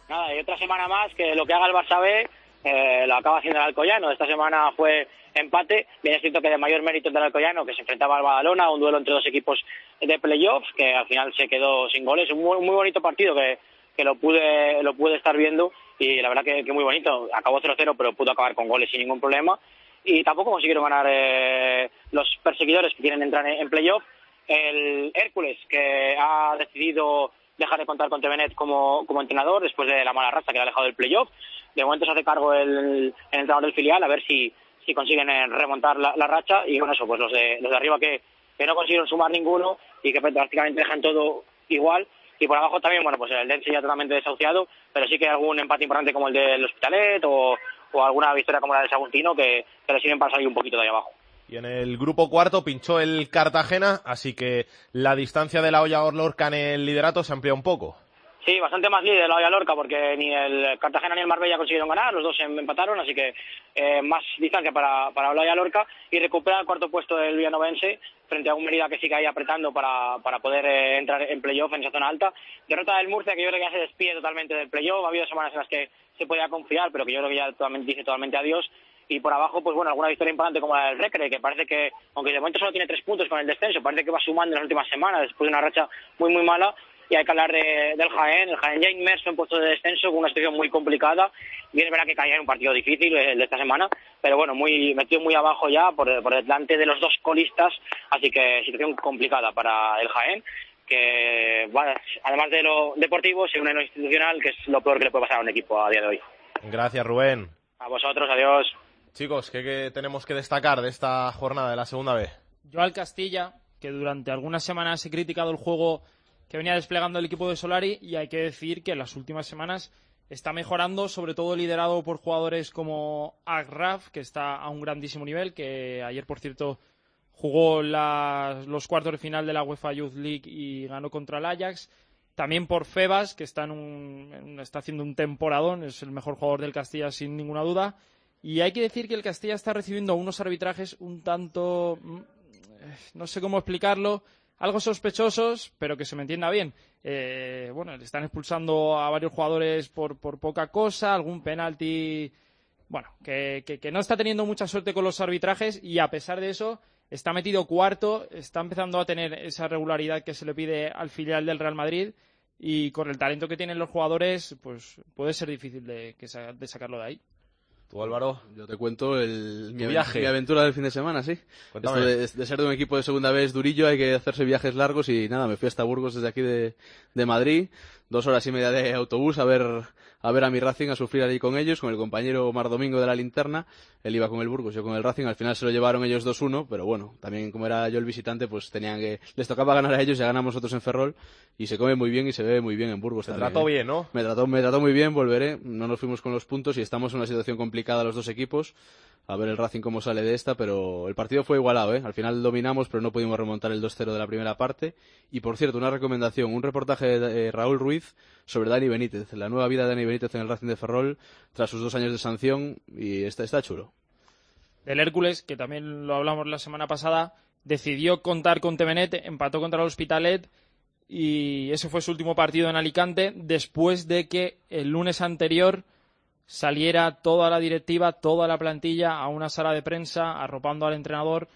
Nada, y otra semana más que lo que haga el Barça B eh, lo acaba haciendo el Alcoyano. Esta semana fue empate. Bien es cierto que de mayor mérito del Alcoyano, que se enfrentaba al Badalona, un duelo entre dos equipos de playoffs, que al final se quedó sin goles. Un muy, muy bonito partido que, que lo pude lo pude estar viendo y la verdad que, que muy bonito. Acabó 0-0, pero pudo acabar con goles sin ningún problema. Y tampoco consiguieron ganar eh, los perseguidores que quieren entrar en, en playoff. El Hércules, que ha decidido dejar de contar con Tevenet como, como entrenador después de la mala raza que le ha dejado del playoff. De momento se hace cargo el, el entrenador del filial a ver si, si consiguen eh, remontar la, racha y con eso, pues los de, los de arriba que, que no consiguieron sumar ninguno y que prácticamente dejan todo igual. Y por abajo también, bueno, pues el Dense ya totalmente desahuciado, pero sí que algún empate importante como el del Hospitalet o, o alguna victoria como la del Saguntino que, que le sirven para salir un poquito de ahí abajo. Y en el grupo cuarto pinchó el Cartagena, así que la distancia de la olla Lorca en el liderato se amplía un poco. Sí, bastante más líder la Olla Lorca porque ni el Cartagena ni el Marbella consiguieron ganar, los dos em- empataron, así que eh, más distancia para, para la Olla Lorca y recupera el cuarto puesto del Villanovense frente a un Mérida que sigue ahí apretando para, para poder eh, entrar en playoff en esa zona alta. Derrota del Murcia que yo creo que ya se despide totalmente del playoff, ha habido semanas en las que se podía confiar, pero que yo creo que ya totalmente, dice totalmente adiós. Y por abajo, pues bueno, alguna victoria importante como la del Recre, que parece que, aunque de momento solo tiene tres puntos con el descenso, parece que va sumando en las últimas semanas después de una racha muy, muy mala. Y hay que hablar de- del Jaén. El Jaén ya inmerso en puestos de descenso con una situación muy complicada. Y es verdad que caía en un partido difícil el de esta semana, pero bueno, muy metido muy abajo ya por, por delante de los dos colistas. Así que situación complicada para el Jaén que bueno, además de lo deportivo se une lo institucional que es lo peor que le puede pasar a un equipo a día de hoy. Gracias, Rubén. A vosotros, adiós. Chicos, ¿qué, tenemos que destacar de esta jornada de la segunda B? Yo al Castilla, que durante algunas semanas he criticado el juego que venía desplegando el equipo de Solari, y hay que decir que en las últimas semanas está mejorando, sobre todo liderado por jugadores como Agraf, que está a un grandísimo nivel, que ayer, por cierto, jugó los cuartos de final de la UEFA Youth League y ganó contra el Ajax. También por Febas, que está, en un- está haciendo un temporadón, es el mejor jugador del Castilla sin ninguna duda. Y hay que decir que el Castilla está recibiendo unos arbitrajes un tanto, mm, eh, no sé cómo explicarlo, algo sospechosos, pero que se me entienda bien. Eh, bueno, le están expulsando a varios jugadores por, por poca cosa, algún penalti, bueno, que, no está teniendo mucha suerte con los arbitrajes y a pesar de eso está metido cuarto, está empezando a tener esa regularidad que se le pide al filial del Real Madrid y con el talento que tienen los jugadores, pues puede ser difícil de, de sacarlo de ahí. ¿Tú, Álvaro? Yo te cuento el, mi, viaje. mi aventura del fin de semana, sí. Esto de, de ser de un equipo de segunda vez durillo hay que hacerse viajes largos y nada, me fui hasta Burgos desde aquí de, de Madrid, dos horas y media de autobús a ver a ver a mi Racing, a sufrir allí con ellos, con el compañero Omar Domingo de la linterna, él iba con el Burgos, yo con el Racing, al final se lo llevaron ellos 2-1, pero bueno, también como era yo el visitante, pues tenían que, les tocaba ganar a ellos, ya ganamos nosotros en Ferrol, y se come muy bien y se bebe muy bien en Burgos Te también, trató ¿eh? bien, ¿no? Me trató, me trató muy bien, volveré. No nos fuimos con los puntos y estamos en una situación complicada los dos equipos. A ver el Racing cómo sale de esta, pero el partido fue igualado, ¿eh? Al final dominamos, pero no pudimos remontar el 2-0 de la primera parte. Y por cierto, una recomendación, un reportaje de eh, Raúl Ruiz sobre Dani Benítez, la nueva vida de Dani Benítez en el Racing de Ferrol tras sus dos años de sanción y está, está chulo. del Hércules, que también lo hablamos la semana pasada, decidió contar con Tevenet, empató contra el Hospitalet y ese fue su último partido en Alicante después de que el lunes anterior saliera toda la directiva, toda la plantilla a una sala de prensa arropando al entrenador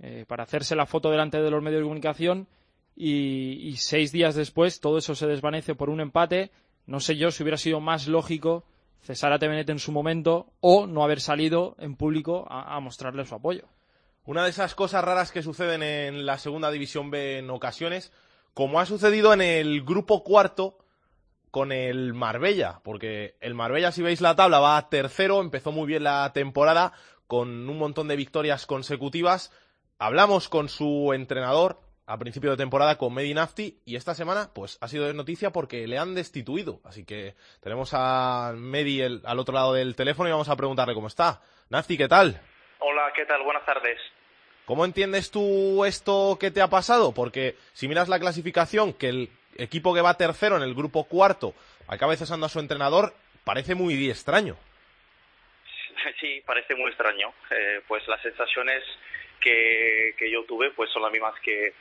eh, para hacerse la foto delante de los medios de comunicación y, seis días después todo eso se desvanece por un empate. No sé yo si hubiera sido más lógico cesar a Tevenet en su momento o no haber salido en público a, a mostrarle su apoyo. Una de esas cosas raras que suceden en la segunda división B en ocasiones, como ha sucedido en el grupo cuarto con el Marbella, porque el Marbella, si veis la tabla, va tercero, empezó muy bien la temporada con un montón de victorias consecutivas. Hablamos con su entrenador a principio de temporada con Medi Nafti y esta semana pues ha sido de noticia porque le han destituido. Así que tenemos a Medi el- al otro lado del teléfono y vamos a preguntarle cómo está. Nafti, ¿qué tal? Hola, ¿qué tal? Buenas tardes. ¿Cómo entiendes tú esto que te ha pasado? Porque si miras la clasificación, que el equipo que va tercero en el grupo cuarto acaba cesando a su entrenador, parece muy extraño. <laughs> Sí, parece muy extraño. Eh, pues las sensaciones que, que yo tuve pues son las mismas que,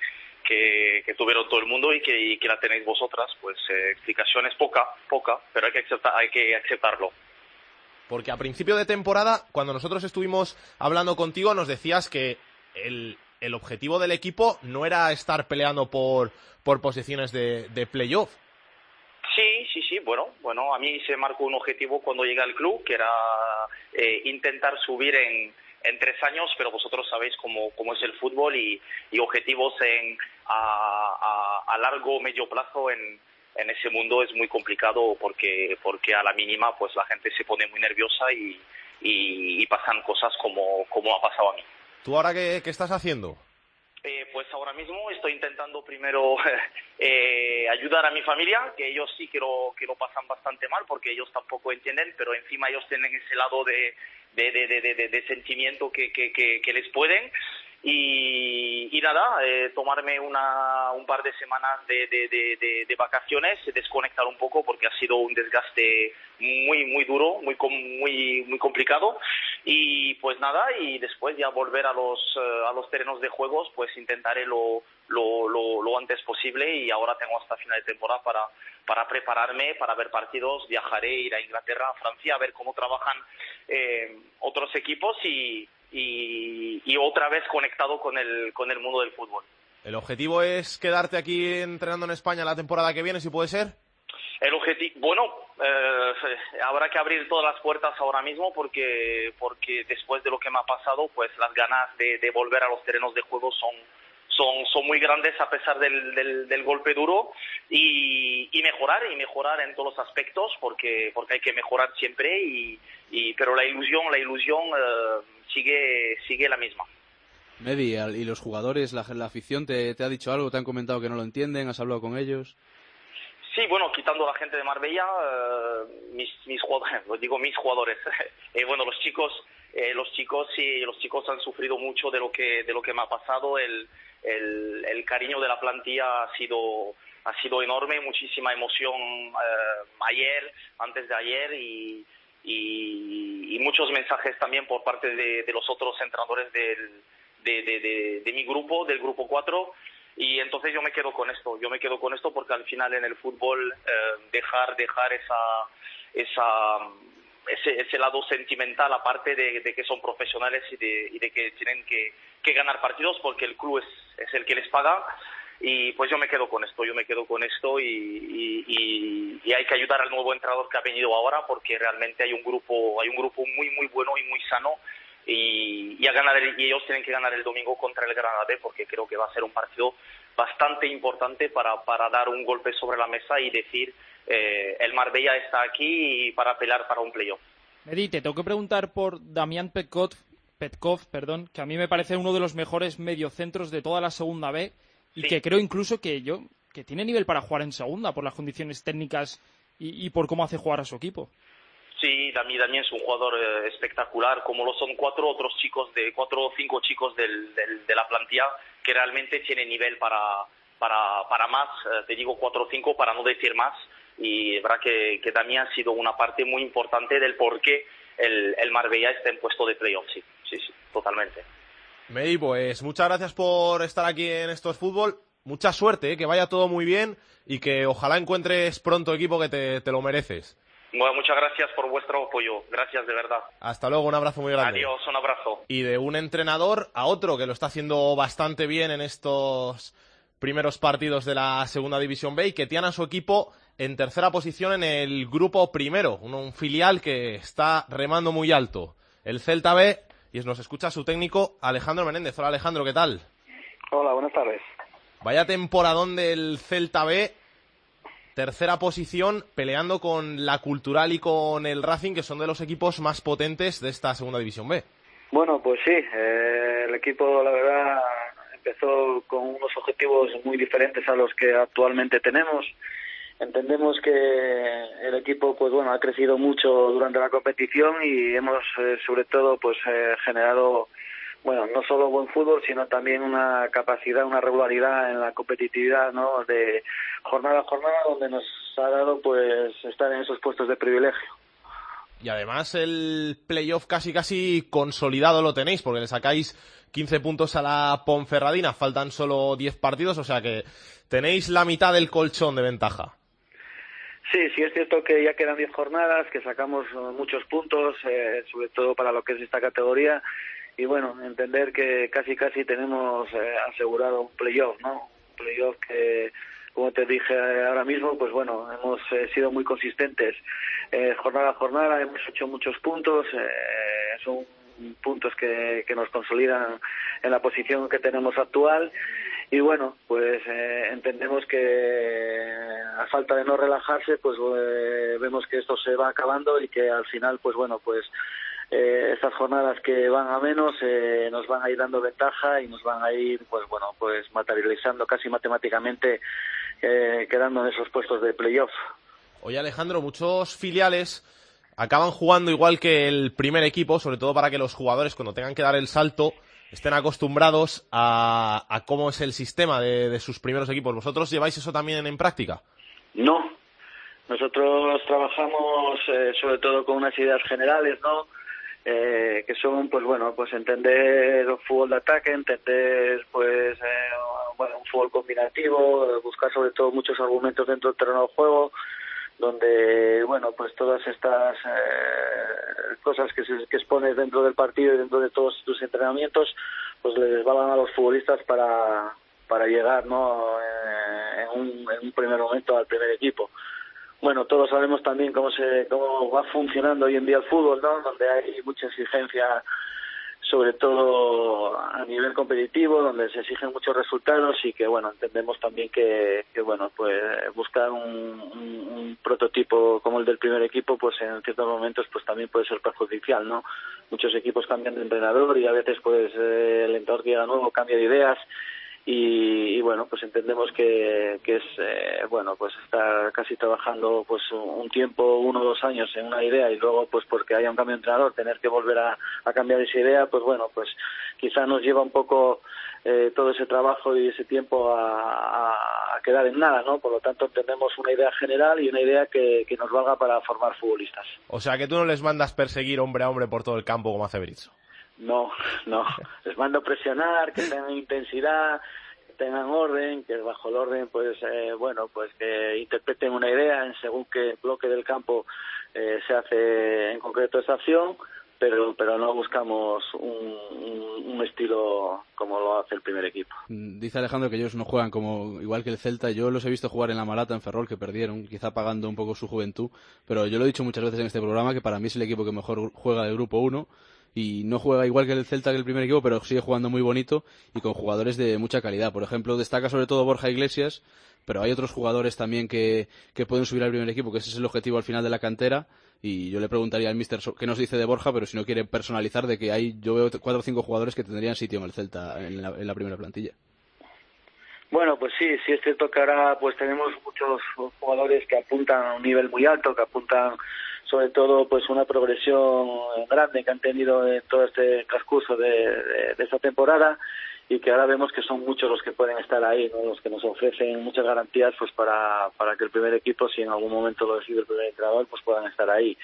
que, que tuvieron todo el mundo y que, y que la tenéis vosotras. Pues eh, explicación es poca, poca, pero hay que, aceptar, hay que aceptarlo. Porque a principio de temporada, cuando nosotros estuvimos hablando contigo, nos decías que el, el objetivo del equipo no era estar peleando por, por posiciones de, de playoff. Sí, sí, sí. Bueno, bueno, a mí se marcó un objetivo cuando llegué al club, que era eh, intentar subir en, en tres años, pero vosotros sabéis cómo, cómo es el fútbol y, objetivos en, a, a, a largo o medio plazo en, en ese mundo es muy complicado porque, porque a la mínima pues la gente se pone muy nerviosa y, y, y pasan cosas como, como ha pasado a mí. ¿Tú ahora qué, qué estás haciendo? Eh, pues ahora mismo estoy intentando primero <laughs> eh, ayudar a mi familia, que ellos sí que lo, que lo pasan bastante mal porque ellos tampoco entienden, pero encima ellos tienen ese lado de, de, de, de, sentimiento que, que, que les pueden. Y, nada, eh, tomarme una, un par de semanas de, de, de, vacaciones, desconectar un poco porque ha sido un desgaste muy, muy duro, muy, muy, muy complicado. Y pues nada, y después ya volver a los, eh, a los terrenos de juegos, pues intentaré lo, lo, lo, lo antes posible y ahora tengo hasta final de temporada para, para prepararme, para ver partidos, viajaré, ir a Inglaterra, a Francia, a ver cómo trabajan eh, otros equipos y, y, y otra vez conectado con el, con el mundo del fútbol. ¿El objetivo es quedarte aquí entrenando en España la temporada que viene, si puede ser? El objetivo, bueno, eh, habrá que abrir todas las puertas ahora mismo porque, porque después de lo que me ha pasado, pues las ganas de, de volver a los terrenos de juego son, son, son muy grandes a pesar del, del, del golpe duro y, y mejorar y mejorar en todos los aspectos porque, porque hay que mejorar siempre y, y pero la ilusión, la ilusión eh, sigue, sigue la misma. Medi, ¿y los jugadores, la, la afición, te, te ha dicho algo? ¿Te han comentado que no lo entienden? ¿Has hablado con ellos? Sí, bueno, quitando a la gente de Marbella, eh, mis, mis jugadores, <laughs> digo mis jugadores. <laughs> Eh, bueno, los chicos, eh, los chicos sí, los chicos han sufrido mucho de lo que de lo que me ha pasado. El, el, el cariño de la plantilla ha sido ha sido enorme, muchísima emoción eh, ayer, antes de ayer y, y, muchos mensajes también por parte de, los otros entrenadores del, de, mi grupo, del grupo 4 y entonces yo me quedo con esto, yo me quedo con esto porque al final en el fútbol eh, dejar dejar esa esa ese, ese lado sentimental aparte de, que son profesionales y de, y de que tienen que, que ganar partidos porque el club es el que les paga y pues yo me quedo con esto, yo me quedo con esto y, hay que ayudar al nuevo entrenador que ha venido ahora porque realmente hay un grupo hay un grupo muy muy bueno y muy sano y, y a ganar y ellos tienen que ganar el domingo contra el Granada B porque creo que va a ser un partido bastante importante para, para dar un golpe sobre la mesa y decir eh, el Marbella está aquí y para pelear para un playoff. Medi, te tengo que preguntar por Damián Petkov, Petkov, perdón, que a mí me parece uno de los mejores mediocentros de toda la segunda B y Sí. que creo incluso que yo que tiene nivel para jugar en segunda por las condiciones técnicas y, y por cómo hace jugar a su equipo. Sí, Dami también es un jugador eh, espectacular, como lo son cuatro otros chicos, de cuatro o cinco chicos del, del- de la plantilla que realmente tienen nivel para, para, para más, eh, te digo cuatro o cinco para no decir más, y es verdad que, que Dami ha sido una parte muy importante del por qué el, el Marbella está en puesto de playoff, sí, sí, sí, totalmente. Medi, pues muchas gracias por estar aquí en Estos Fútbol. Mucha suerte, ¿eh? que vaya todo muy bien y que ojalá encuentres pronto equipo que te, te lo mereces. Bueno, muchas gracias por vuestro apoyo, gracias de verdad. Hasta luego, un abrazo muy grande. Adiós, un abrazo. Y de un entrenador a otro que lo está haciendo bastante bien en estos primeros partidos de la Segunda División B y que tiene a su equipo en tercera posición en el grupo primero, un, un filial que está remando muy alto. El Celta B, y nos escucha su técnico Alejandro Menéndez. Hola Alejandro, ¿qué tal? Hola, buenas tardes. Vaya temporadón del Celta B, tercera posición, peleando con la Cultural y con el Racing, que son de los equipos más potentes de esta segunda división B. Bueno, pues sí, eh, el equipo, la verdad, empezó con unos objetivos muy diferentes a los que actualmente tenemos. Entendemos que el equipo, pues bueno, ha crecido mucho durante la competición y hemos, eh, sobre todo, pues eh, generado, bueno, no solo buen fútbol, sino también una capacidad, una regularidad en la competitividad, ¿no? De jornada a jornada, donde nos ha dado, pues, estar en esos puestos de privilegio. Y además el playoff casi casi consolidado lo tenéis, porque le sacáis 15 puntos a la Ponferradina, faltan solo 10 partidos, o sea que tenéis la mitad del colchón de ventaja. Sí, sí es cierto que ya quedan 10 jornadas, que sacamos eh, muchos puntos, eh, sobre todo para lo que es esta categoría, y bueno, entender que casi casi tenemos eh, asegurado un playoff, ¿no? Un playoff que, como te dije ahora mismo, pues bueno, hemos eh, sido muy consistentes. Eh, jornada a jornada, hemos hecho muchos puntos, eh, son puntos que, que nos consolidan en la posición que tenemos actual y bueno, pues eh, entendemos que a falta de no relajarse, pues eh, vemos que esto se va acabando y que al final, pues bueno, pues eh, estas jornadas que van a menos eh, nos van a ir dando ventaja y nos van a ir, pues bueno, pues materializando casi matemáticamente, eh, quedando en esos puestos de playoff. Oye Alejandro, muchos filiales acaban jugando igual que el primer equipo, sobre todo para que los jugadores cuando tengan que dar el salto estén acostumbrados a, a cómo es el sistema de, de, sus primeros equipos. ¿Vosotros lleváis eso también en práctica? No. Nosotros trabajamos eh, sobre todo con unas ideas generales, ¿no? Eh, que son, pues bueno, pues entender un fútbol de ataque, entender, pues, eh, bueno, un fútbol combinativo, buscar sobre todo muchos argumentos dentro del terreno de juego, donde bueno pues todas estas eh, cosas que, se, que expones dentro del partido y dentro de todos tus entrenamientos pues les valgan a los futbolistas para para llegar no eh, en, un, en un primer momento al primer equipo. Bueno todos sabemos también cómo se cómo va funcionando hoy en día el fútbol no donde hay mucha exigencia sobre todo a nivel competitivo, donde se exigen muchos resultados y que, bueno, entendemos también que, que bueno, pues buscar un, prototipo como el del primer equipo, pues en ciertos momentos pues también puede ser perjudicial, ¿no? Muchos equipos cambian de entrenador y a veces pues el entrenador que llega nuevo cambia de ideas y, y, bueno pues entendemos que, es eh, bueno pues estar casi trabajando pues un tiempo uno o dos años en una idea y luego pues porque haya un cambio de entrenador tener que volver a, cambiar esa idea pues bueno pues quizá nos lleva un poco eh, todo ese trabajo y ese tiempo a, a, quedar en nada no por lo tanto entendemos una idea general y una idea que, que nos valga para formar futbolistas. O sea que tú no les mandas perseguir hombre a hombre por todo el campo como hace Berizzo no, no. Les mando presionar, que tengan intensidad, que tengan orden, que bajo el orden, pues, eh, bueno, pues que interpreten una idea en según qué bloque del campo eh, se hace en concreto esa acción, pero, pero no buscamos un, estilo como lo hace el primer equipo. Dice Alejandro que ellos no juegan como igual que el Celta. Yo los he visto jugar en la Malata, en Ferrol, que perdieron, quizá pagando un poco su juventud. Pero yo lo he dicho muchas veces en este programa que para mí es el equipo que mejor juega del grupo 1 y no juega igual que el Celta que el primer equipo, pero sigue jugando muy bonito y con jugadores de mucha calidad. Por ejemplo, destaca sobre todo Borja Iglesias, pero hay otros jugadores también que, que pueden subir al primer equipo, que ese es el objetivo al final de la cantera. Y yo le preguntaría al mister qué nos dice de Borja, pero si no quiere personalizar, de que hay, yo veo cuatro o cinco jugadores que tendrían sitio en el Celta en la, en la primera plantilla. Bueno, pues sí, sí es cierto que ahora pues tenemos muchos jugadores que apuntan a un nivel muy alto, que apuntan sobre todo pues una progresión grande que han tenido en todo este transcurso de, esta temporada y que ahora vemos que son muchos los que pueden estar ahí, ¿no? los que nos ofrecen muchas garantías pues para, para que el primer equipo, si en algún momento lo decide el primer entrenador, pues puedan estar ahí.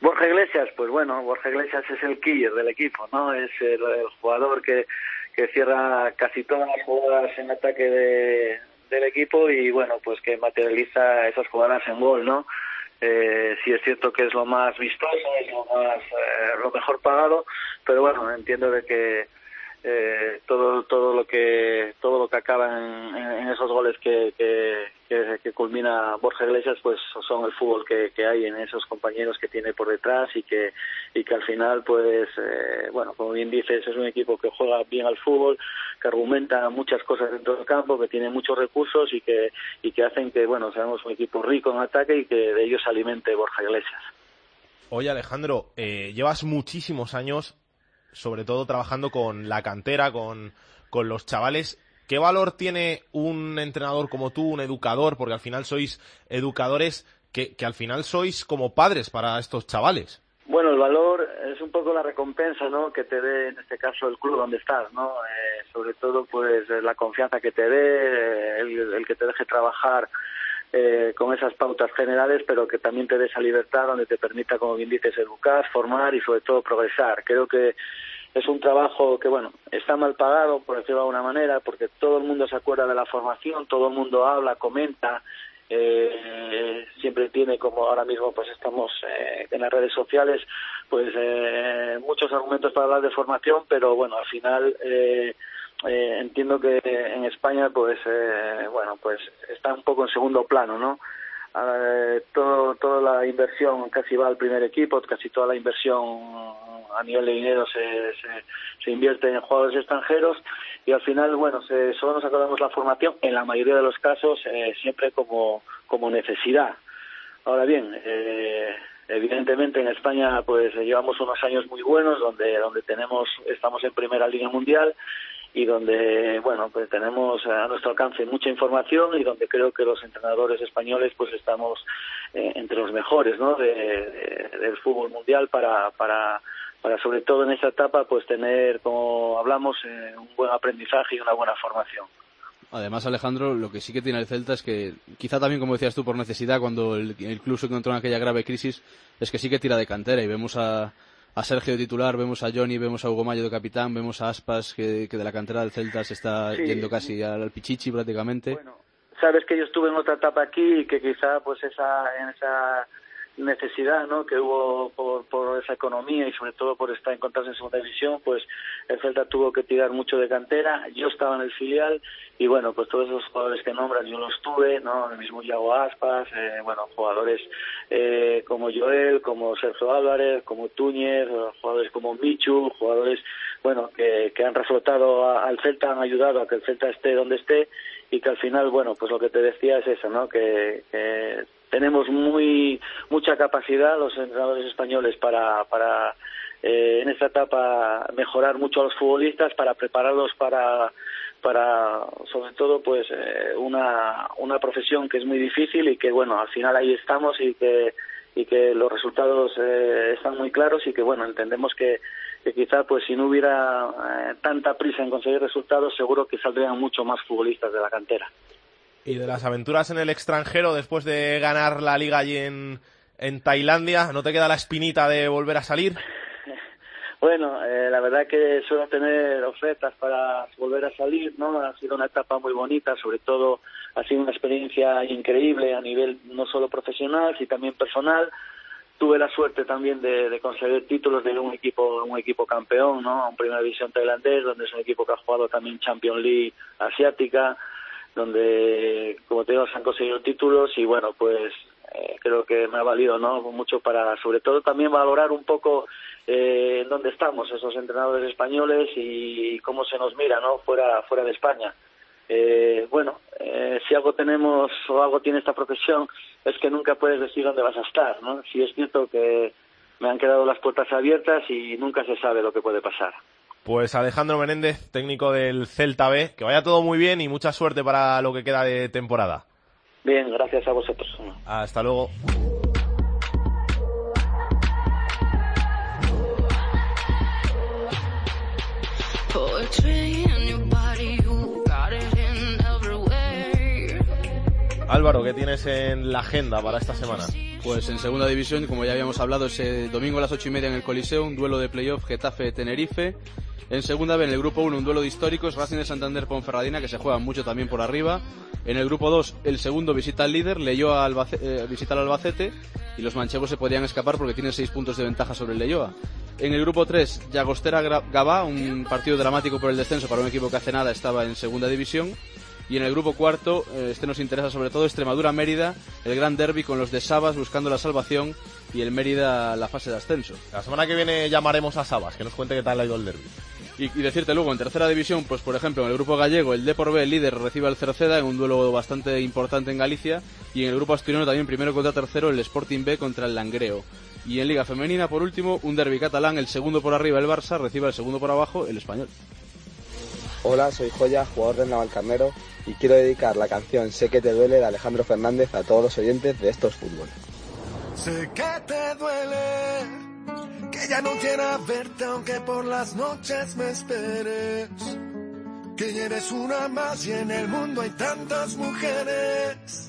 Borja Iglesias, pues bueno, Borja Iglesias es el killer del equipo, ¿no? Es el, el jugador que, que cierra casi todas las jugadas en ataque de, del equipo y bueno, pues que materializa esas jugadas en gol, ¿no? Eh, sí es cierto que es lo más vistoso, es lo más, eh, lo mejor pagado, pero bueno, entiendo de que eh, todo todo lo que todo lo que acaba en, en esos goles que, que, que, culmina Borja Iglesias pues son el fútbol que, que hay en esos compañeros que tiene por detrás y que y que al final pues eh, bueno como bien dices es un equipo que juega bien al fútbol que argumenta muchas cosas dentro del campo que tiene muchos recursos y que y que hacen que bueno seamos un equipo rico en ataque y que de ellos alimente Borja Iglesias. Oye Alejandro, eh, llevas muchísimos años sobre todo trabajando con la cantera, con, con los chavales. ¿Qué valor tiene un entrenador como tú, un educador? Porque al final sois educadores que, que al final sois como padres para estos chavales. Bueno, el valor es un poco la recompensa, ¿no? Que te dé, en este caso, el club donde estás, ¿no? Eh, sobre todo, pues, la confianza que te dé, el, el que te deje trabajar eh, con esas pautas generales, pero que también te dé esa libertad donde te permita, como bien dices, educar, formar y sobre todo progresar. Creo que es un trabajo que, bueno, está mal pagado, por decirlo de alguna manera, porque todo el mundo se acuerda de la formación, todo el mundo habla, comenta, eh, siempre tiene como ahora mismo pues estamos eh, en las redes sociales pues eh, muchos argumentos para hablar de formación pero bueno al final eh, entiendo que en España pues eh, bueno pues está un poco en segundo plano no eh, todo, toda la inversión casi va al primer equipo casi toda la inversión a nivel de dinero se, se, invierte en jugadores extranjeros y al final bueno se, solo nos acordamos la formación en la mayoría de los casos eh, siempre como como necesidad. Ahora bien eh, evidentemente en España pues llevamos unos años muy buenos donde donde tenemos estamos en primera línea mundial y donde bueno pues tenemos a nuestro alcance mucha información y donde creo que los entrenadores españoles pues estamos eh, entre los mejores no de, de, del fútbol mundial para para para sobre todo en esta etapa pues tener como hablamos eh, un buen aprendizaje y una buena formación. Además, Alejandro, lo que sí que tiene el Celta es que, quizá también, como decías tú, por necesidad, cuando el, el club se encontró en aquella grave crisis, es que sí que tira de cantera y vemos a, a Sergio de titular, vemos a Johnny, vemos a Hugo Mayo de capitán, vemos a Aspas que, que de la cantera del Celta se está Sí. yendo casi al, Pichichi prácticamente. sabes que yo estuve en otra etapa aquí y que quizá pues esa en esa necesidad ¿no? que hubo por, por esa economía y sobre todo por estar encontrarse en segunda división pues el Celta tuvo que tirar mucho de cantera. Yo estaba en el filial y bueno pues todos esos jugadores que nombras yo los tuve no el mismo Yago Aspas eh, bueno jugadores eh, como Joel como Sergio Álvarez como Túñez jugadores como Michu jugadores bueno que, que han reflotado al Celta han ayudado a que el Celta esté donde esté y que al final bueno pues lo que te decía es eso no que, que tenemos muy mucha capacidad los entrenadores españoles para para eh, en esta etapa mejorar mucho a los futbolistas para prepararlos para para sobre todo pues eh, una una profesión que es muy difícil y que bueno al final ahí estamos y que y que los resultados eh, están muy claros y que bueno entendemos que, que quizá pues si no hubiera eh, tanta prisa en conseguir resultados seguro que saldrían mucho más futbolistas de la cantera Y de las aventuras en el extranjero después de ganar la liga allí en, en Tailandia, ¿no te queda la espinita de volver a salir? Bueno, eh, la verdad que suelo tener ofertas para volver a salir, ¿no? Ha sido una etapa muy bonita, sobre todo ha sido una experiencia increíble a nivel no solo profesional, sino también personal. Tuve la suerte también de, de conseguir títulos de un equipo un equipo campeón, ¿no? Un Primera División tailandés, donde es un equipo que ha jugado también Champions League asiática, donde, como te digo, se han conseguido títulos y bueno, pues eh, creo que me ha valido no mucho para sobre todo también valorar un poco eh, en dónde estamos esos entrenadores españoles y cómo se nos mira no fuera fuera de España. Eh, bueno eh, si algo tenemos o algo tiene esta profesión es que nunca puedes decir dónde vas a estar no si es cierto que me han quedado las puertas abiertas y nunca se sabe lo que puede pasar Pues Alejandro Menéndez, técnico del Celta B, que vaya todo muy bien y mucha suerte para lo que queda de temporada. bien gracias a vosotros Hasta luego. Álvaro, ¿qué tienes en la agenda para esta semana? Pues en segunda división, como ya habíamos hablado, ese domingo a las ocho y media en el Coliseo, un duelo de playoff Getafe-Tenerife. En segunda B, en el grupo 1, un duelo de históricos, Racing de Santander Ponferradina, que se juega mucho también por arriba. En el grupo 2, el segundo visita al líder, Leyoa eh, visita al Albacete, y los manchegos se podrían escapar porque tienen seis puntos de ventaja sobre el Leyoa. En el grupo 3, Llagostera Gabá, un partido dramático por el descenso para un equipo que hace nada estaba en segunda división. Y en el grupo cuarto, eh, este nos interesa sobre todo Extremadura-Mérida, el gran derby con los de Sabas buscando la salvación y el Mérida la fase de ascenso. La semana que viene llamaremos a Sabas, que nos cuente qué tal ha ido el derby. Y, y decirte luego, en tercera división, pues por ejemplo, en el grupo gallego, el Depor B, el líder, recibe al Cerceda en un duelo bastante importante en Galicia. Y en el grupo asturiano también, primero contra tercero, el Sporting B contra el Langreo. Y en Liga Femenina, por último, un derby catalán, el segundo por arriba el Barça, recibe al segundo por abajo el Español. Hola, soy Joya, jugador del Navalcarnero, y quiero dedicar la canción Sé que te duele de Alejandro Fernández a todos los oyentes de Estos Fútbol. Sé que te duele, que ya no quiera verte aunque por las noches me esperes. Que ya eres una más y en el mundo hay tantas mujeres.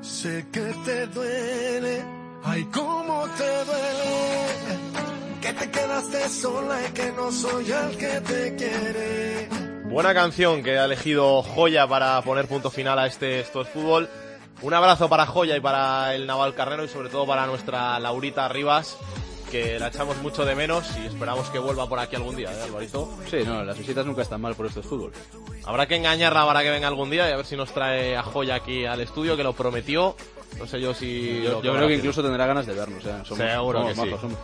Sé que te duele, ay cómo te duele. Que te quedaste sola y que no soy el que te quiere. Buena canción que ha elegido Joya para poner punto final a este Esto es Fútbol. Un abrazo para Joya y para el Naval Carrero y sobre todo para nuestra Laurita Rivas, que la echamos mucho de menos y esperamos que vuelva por aquí algún día, ¿eh, Alvarito? Sí, no, las visitas nunca están mal por Esto es Fútbol. Habrá que engañarla para que venga algún día y a ver si nos trae a Joya aquí al estudio, que lo prometió. No sé yo si... Yo, yo creo que incluso tendrá ganas de vernos. ¿eh? Somos- Seguro somos que sí. majos, somos.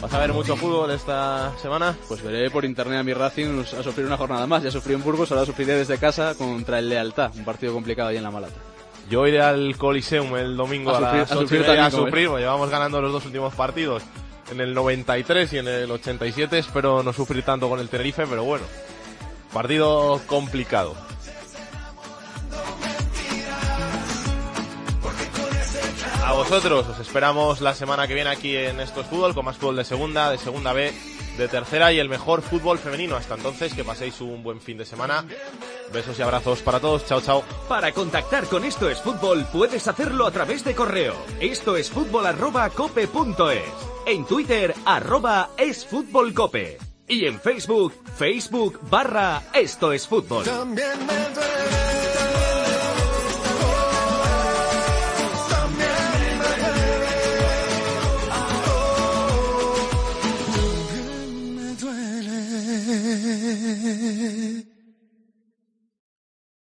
¿Vas a ver mucho fútbol esta semana? Pues veré por internet a mi Racing a sufrir una jornada más. Ya sufrí en Burgos, ahora sufriré desde casa contra el Lealtad, un partido complicado ahí en la Malata. Yo iré al Coliseum el domingo A a, sufrir- las a ocho y sufrir llevamos ganando los dos últimos partidos en el 93 y en el 87. Espero no sufrir tanto con el Tenerife, pero bueno, partido complicado. A vosotros os esperamos la semana que viene aquí en Esto es Fútbol, con más fútbol de segunda, de segunda B, de tercera y el mejor fútbol femenino. Hasta entonces, que paséis un buen fin de semana. Besos y abrazos para todos. Chao, chao. Para contactar con Esto es Fútbol puedes hacerlo a través de correo. Esto es fútbol arroba cope punto es. En Twitter arroba es fútbol cope. Y en Facebook, Facebook barra Esto es Fútbol. También me duele 嘿嘿